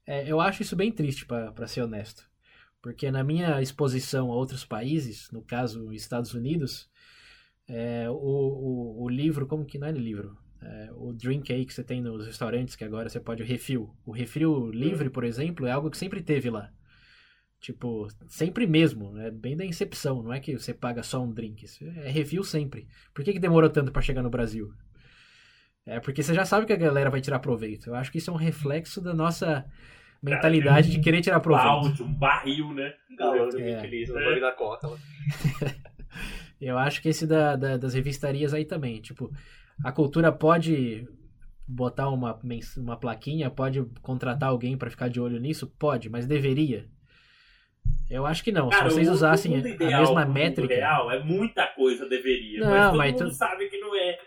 É, eu acho isso bem triste, pra pra ser honesto. Porque na minha exposição a outros países, no caso Estados Unidos, é, o, o, o livro, como que não é livro? É, o drink aí que você tem nos restaurantes, que agora você pode o refil. O refil livre, por exemplo, é algo que sempre teve lá. Tipo, sempre mesmo, é bem da incepção, não é que você paga só um drink, é refil sempre. Por que, que demorou tanto pra chegar no Brasil? É porque você já sabe que a galera vai tirar proveito. Eu acho que isso é um reflexo da nossa mentalidade de querer tirar Um proveito. balde, um barril, né? Galão de É. feliz, nome da coca. lá. Eu acho que esse da, da- das revistarias aí também. Tipo, a cultura pode botar uma, uma plaquinha, pode contratar alguém pra ficar de olho nisso? Pode, mas deveria. Eu acho que não. Cara, Se vocês usassem a mesma métrica. real é muita coisa deveria, Não, mas todo mas mundo tu- sabe que não é.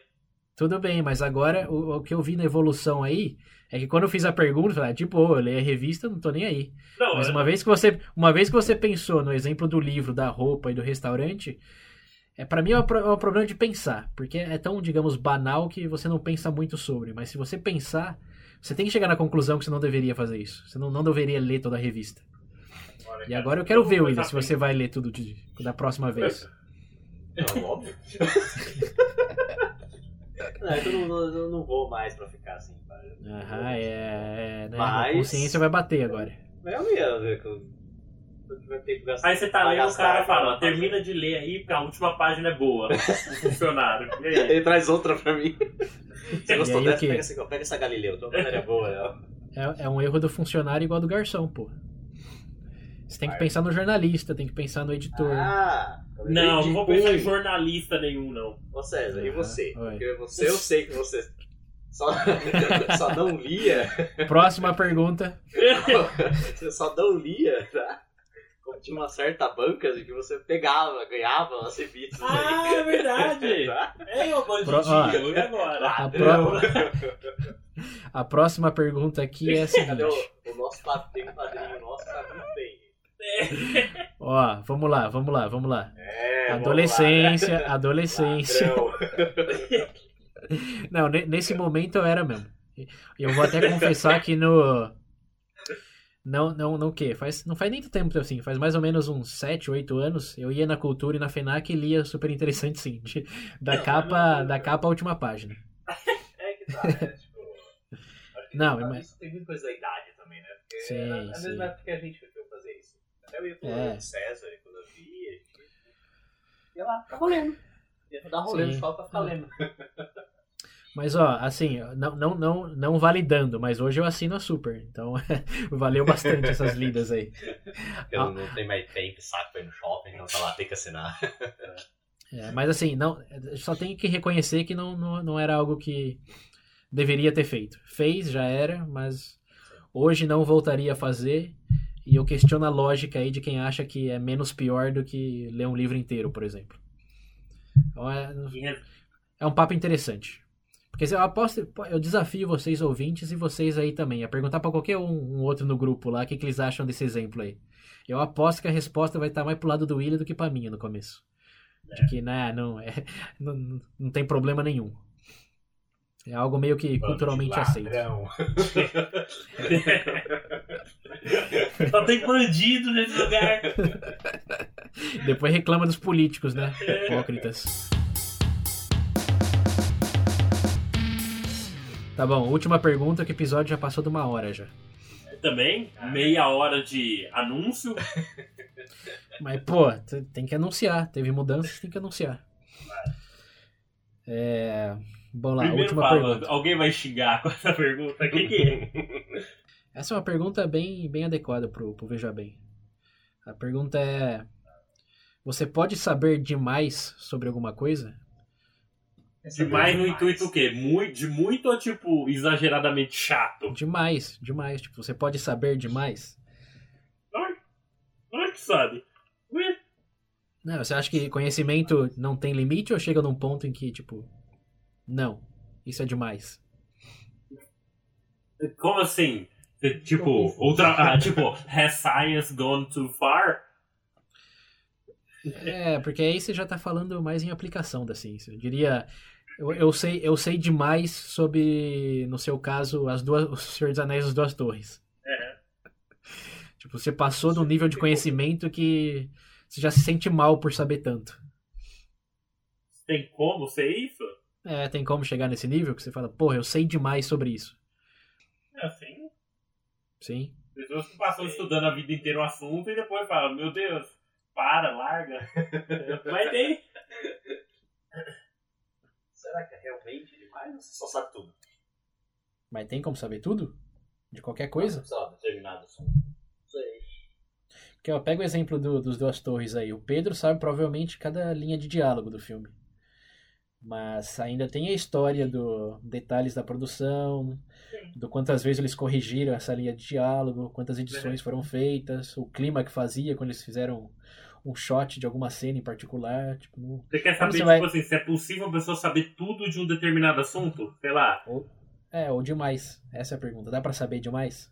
Tudo bem, mas agora o, o que eu vi na evolução aí é que quando eu fiz a pergunta, eu falei, tipo, eu leio a revista, não tô nem aí. Não, Mas é- uma vez que você, uma vez que você pensou no exemplo do livro, da roupa e do restaurante, é para mim é um, é um problema de pensar, porque é tão, digamos, banal que você não pensa muito sobre. Mas se você pensar, você tem que chegar na conclusão que você não deveria fazer isso. Você não, não deveria ler toda a revista. Olha, E agora eu quero vou ver, William, se você vai ler tudo de- da próxima vez. Não, óbvio. não, então eu não, não, não vou mais pra ficar assim, cara. Aham, é. é né? Mas- A consciência vai bater agora. Mas eu ia ver que eu. eu gastar- Aí você tá lendo, o cara fala, termina de ler aí, porque a última página é boa. O funcionário. E aí? Ele traz outra pra mim. Você gostou dessa? Pega essa, pega essa Galileu, tua matéria boa. Ela. É, é um erro do funcionário igual do garçom, pô. Você tem que pensar no jornalista, tem que pensar no editor. Ah! Não, não vou pensar em jornalista nenhum, não. Ô César, e você? oi. Porque você, eu sei que você só, só não lia. Próxima pergunta. Você só não lia, tá? Como tinha uma certa banca de que você pegava, ganhava umas revistas Ah, aí. é verdade! Tá? É, ô Pro- e agora? A, Não. pró- a próxima pergunta aqui é a seguinte. o, nosso padrinho, tem um padrinho nosso tá muito bem. Ó, vamos lá, vamos lá, vamos lá. É, Adolescência, vamos lá, adolescência. Não, ne- nesse momento eu era mesmo. Eu vou até confessar que no. Não, não, não o quê? Faz, não faz nem tempo assim, faz mais ou menos uns 7, 8 anos. Eu ia na cultura e na FENAC e lia super interessante sim. de- da, capa, da capa à última página. É que tá, né? Tipo, acho que Não, tá- mas- tem muita coisa da idade também, né? Porque Sim, é a sim. mesma época que a gente. Até eu ia pro É. César, e quando eu vi, a gente ia lá, ficava lendo. Ia dar rolê no shopping pra ficar lendo. Mas ó, assim, não, não, não, não validando, mas hoje eu assino a super. Então valeu bastante essas lidas aí. Porque Ah. não, tem mais tempo, saco pra ir no shopping, então tá lá, tem que assinar. É, mas assim, não, só tenho que reconhecer que não, não, não era algo que deveria ter feito. Fez, já era, mas hoje não voltaria a fazer. E eu questiono a lógica aí de quem acha que é menos pior do que ler um livro inteiro, por exemplo. Então é, é um papo interessante. Porque eu aposto, eu desafio vocês ouvintes e vocês aí também a perguntar pra qualquer um, um outro no grupo lá o que, que eles acham desse exemplo aí. Eu aposto que a resposta vai estar mais pro lado do William do que pra minha no começo. De que, né, não, é, não, não tem problema nenhum. É algo meio que culturalmente aceito. Só tem bandido nesse lugar. Depois reclama dos políticos, né? Hipócritas. Tá bom, última pergunta, que o episódio já passou de uma hora já. também, meia hora de anúncio. Mas, pô, tem que anunciar. Teve mudanças, tem que anunciar. É... Vamos lá, Primeiro última fala, pergunta. alguém vai xingar com essa pergunta? O que, que é? Essa é uma pergunta bem, bem adequada pro, pro Veja Bem. A pergunta é: Você pode saber demais sobre alguma coisa? Demais no intuito o quê? Muito, de muito ou tipo exageradamente chato? Demais, demais. Tipo, você pode saber demais? Ai, ai que sabe. Ué, Não, você acha que conhecimento não tem limite ou chega num ponto em que, tipo, não, isso é demais? Como assim? Tipo, outra. Ah, tipo, has science gone too far? É, porque aí você já tá falando mais em aplicação da ciência. Eu diria, eu, eu sei, eu sei demais sobre, no seu caso, as duas, o Senhor dos Anéis e as Duas Torres. É. Tipo, você passou de um nível de conhecimento que você já se sente mal por saber tanto. Tem como ser isso? É, tem como chegar nesse nível que você fala, porra, eu sei demais sobre isso. É assim. Sim. Pessoas que passam estudando a vida inteira o assunto e depois falam, meu Deus, para, larga. Mas tem. Será que é realmente demais ou você só sabe tudo? Mas tem como saber tudo? De qualquer coisa? Lá, determinado assunto. Sei. Porque, ó, pega o exemplo do- dos Duas Torres aí. O Pedro sabe provavelmente cada linha de diálogo do filme. Mas ainda tem a história do detalhes da produção, do quantas vezes eles corrigiram essa linha de diálogo, quantas edições foram feitas, o clima que fazia quando eles fizeram um shot de alguma cena em particular. Tipo, Você quer saber, você tipo vai- assim, se é possível a pessoa saber tudo de um determinado assunto? Sei lá, É, ou demais. Essa é a pergunta. Dá pra saber demais?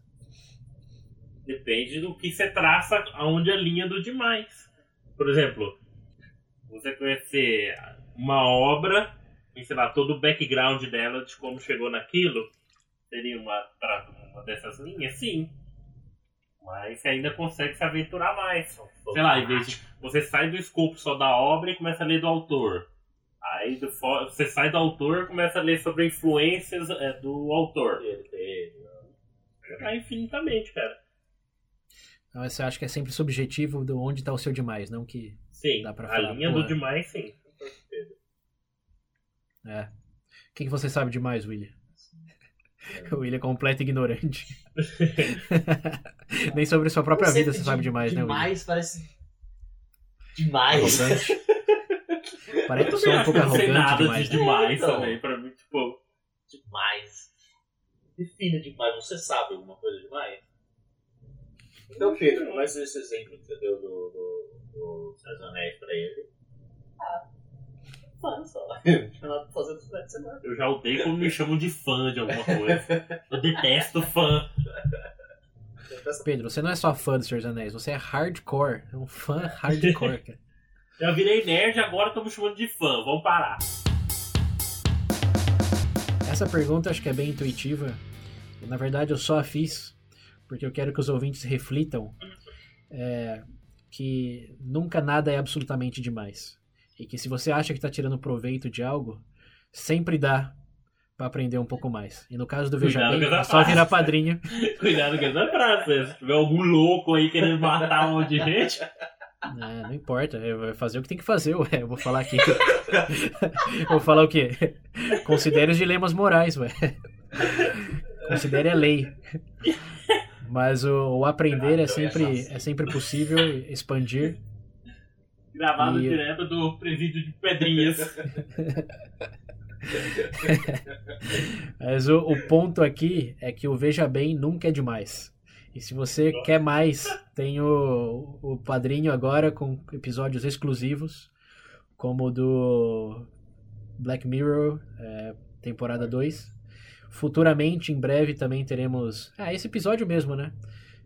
depende do que você traça, aonde a linha do demais. Por exemplo, você conhecer uma obra e, sei lá, todo o background dela de como chegou naquilo, seria uma, pra- uma dessas linhas? Sim. Mas você ainda consegue se aventurar mais. Sei lá, em vez de você sai do escopo só da obra e começa a ler do autor. Aí do você sai do autor e começa a ler sobre influências é, do autor. Ele teve. Vai infinitamente, cara. Então, você acha que é sempre subjetivo de onde tá o seu demais, não que. Sim, Dá pra a falar, linha porra. do demais, sim. É. O que, que você sabe demais, William? O William é completo ignorante. Nem sobre sua própria vida você sabe de- demais, né, William? Demais, parece. Demais. Arrogante. Parece Eu que sou um pouco arrogante nada demais. de demais Então. também, pra mim, tipo... demais. Defina demais. Você sabe alguma coisa demais? Então, Pedro, mas esse exemplo que você deu do, do, do dos Anéis pra ele. Fã só. Fazer no final de semana. Eu já odeio quando me chamam de fã de alguma coisa. Eu detesto fã. Pedro, você não é só fã do Senhor dos Anéis, você é hardcore. É um fã hardcore, cara. Já virei nerd, agora estão me chamando de fã. Vamos parar. Essa pergunta acho que é bem intuitiva. Na verdade, eu só a fiz porque eu quero que os ouvintes reflitam é, que nunca nada é absolutamente demais. E que se você acha que está tirando proveito de algo, sempre dá para aprender um pouco mais. E no caso do Veja Bem, é só virar padrinho. Cuidado com essa frase. Se tiver algum louco aí querendo matar um monte de gente, É, não importa, eu vou fazer o que tem que fazer, ué. Eu vou falar aqui. vou falar o quê? Considere os dilemas morais, ué. Considere a lei. Mas o, o aprender é sempre, é sempre possível expandir. Gravado E- direto do presídio de Pedrinhas. Mas o, o ponto aqui é que o Veja Bem nunca é demais. E se você quer mais, tem o, o Padrinho agora com episódios exclusivos, como o do Black Mirror, é, temporada 2. Futuramente, em breve, também teremos. Ah, esse episódio mesmo, né?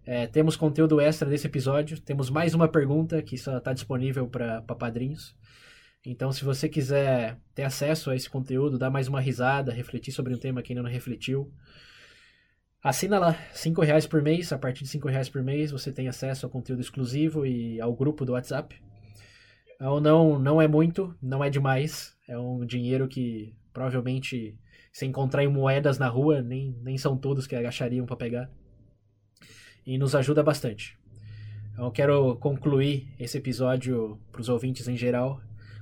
É, temos conteúdo extra desse episódio. Temos mais uma pergunta que só está disponível para padrinhos. Então, se você quiser ter acesso a esse conteúdo, dar mais uma risada, refletir sobre um tema que ainda não refletiu, assina lá, cinco reais por mês. A partir de cinco reais por mês, você tem acesso ao conteúdo exclusivo e ao grupo do WhatsApp. Então, não, não é muito, não é demais. É um dinheiro que provavelmente, se encontrar em moedas na rua, nem, nem são todos que agachariam para pegar. E nos ajuda bastante. Então, eu quero concluir esse episódio para os ouvintes em geral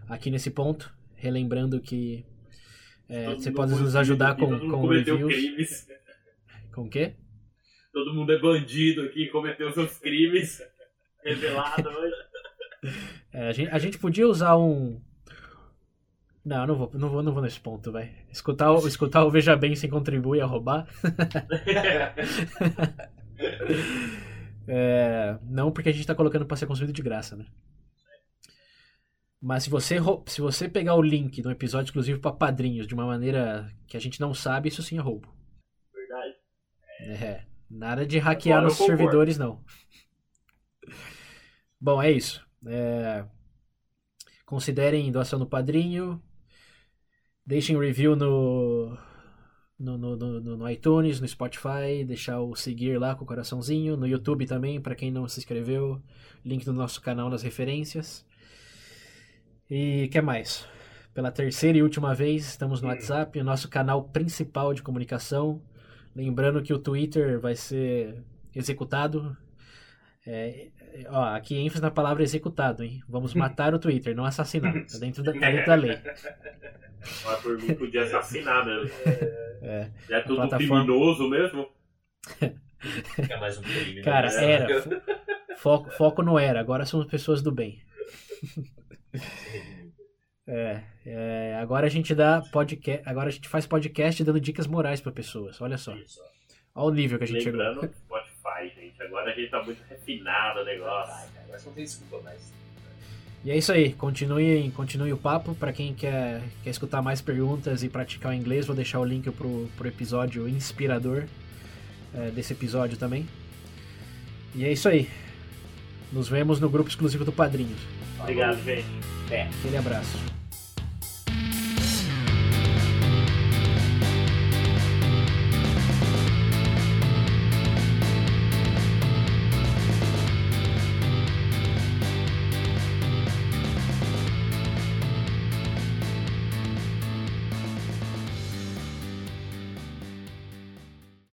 aqui nesse ponto, relembrando que é, você pode nos bandido ajudar com, com reviews. crimes. Com o quê? Todo mundo é bandido aqui, cometeu seus crimes. Revelado hoje. É, a, gente, a gente podia usar um. Não, não vou, não vou, não vou nesse ponto, vai. Escutar, o- escutar o Veja Bem sem contribuir a roubar. É, não porque a gente tá colocando pra ser consumido de graça, né? Mas se você, se você pegar o link do episódio exclusivo pra padrinhos de uma maneira que a gente não sabe, isso sim é roubo. Verdade. É, nada de hackear Agora eu nos concordo. servidores, não. Bom, é isso. É, Considerem doação no padrinho. Deixem review no, no, no, no, no iTunes, no Spotify. Deixar o seguir lá com o coraçãozinho. No YouTube também, para quem não se inscreveu. Link do nosso canal nas referências. E que mais? Pela terceira e última vez, estamos no WhatsApp, o nosso canal principal de comunicação. Lembrando que o Twitter vai ser executado. É, é, ó, aqui ênfase na palavra executado, hein? Vamos matar o Twitter, não assassinar. Tá dentro da, tá dentro da lei. Mas por mim podia assassinar mesmo. É. Já é tudo plataforma- criminoso mesmo. Fica mais um crime. né? Cara, Mas- era. Fo- Foco, foco não era, agora somos pessoas do bem. É, é, agora a gente dá podcast, agora a gente faz podcast dando dicas morais para pessoas. Olha só, Isso. olha o nível que a gente chegou. Lembrando Spotify, gente. Agora a gente tá muito refinado o negócio. Ai, cara, Agora não tem desculpa mais. E é isso aí, continue, continue o papo. Para quem quer, quer escutar mais perguntas e praticar o inglês, vou deixar o link pro, pro episódio inspirador é, desse episódio também. E é isso aí. Nos vemos no grupo exclusivo do Padrinho. Obrigado, gente. Aquele abraço.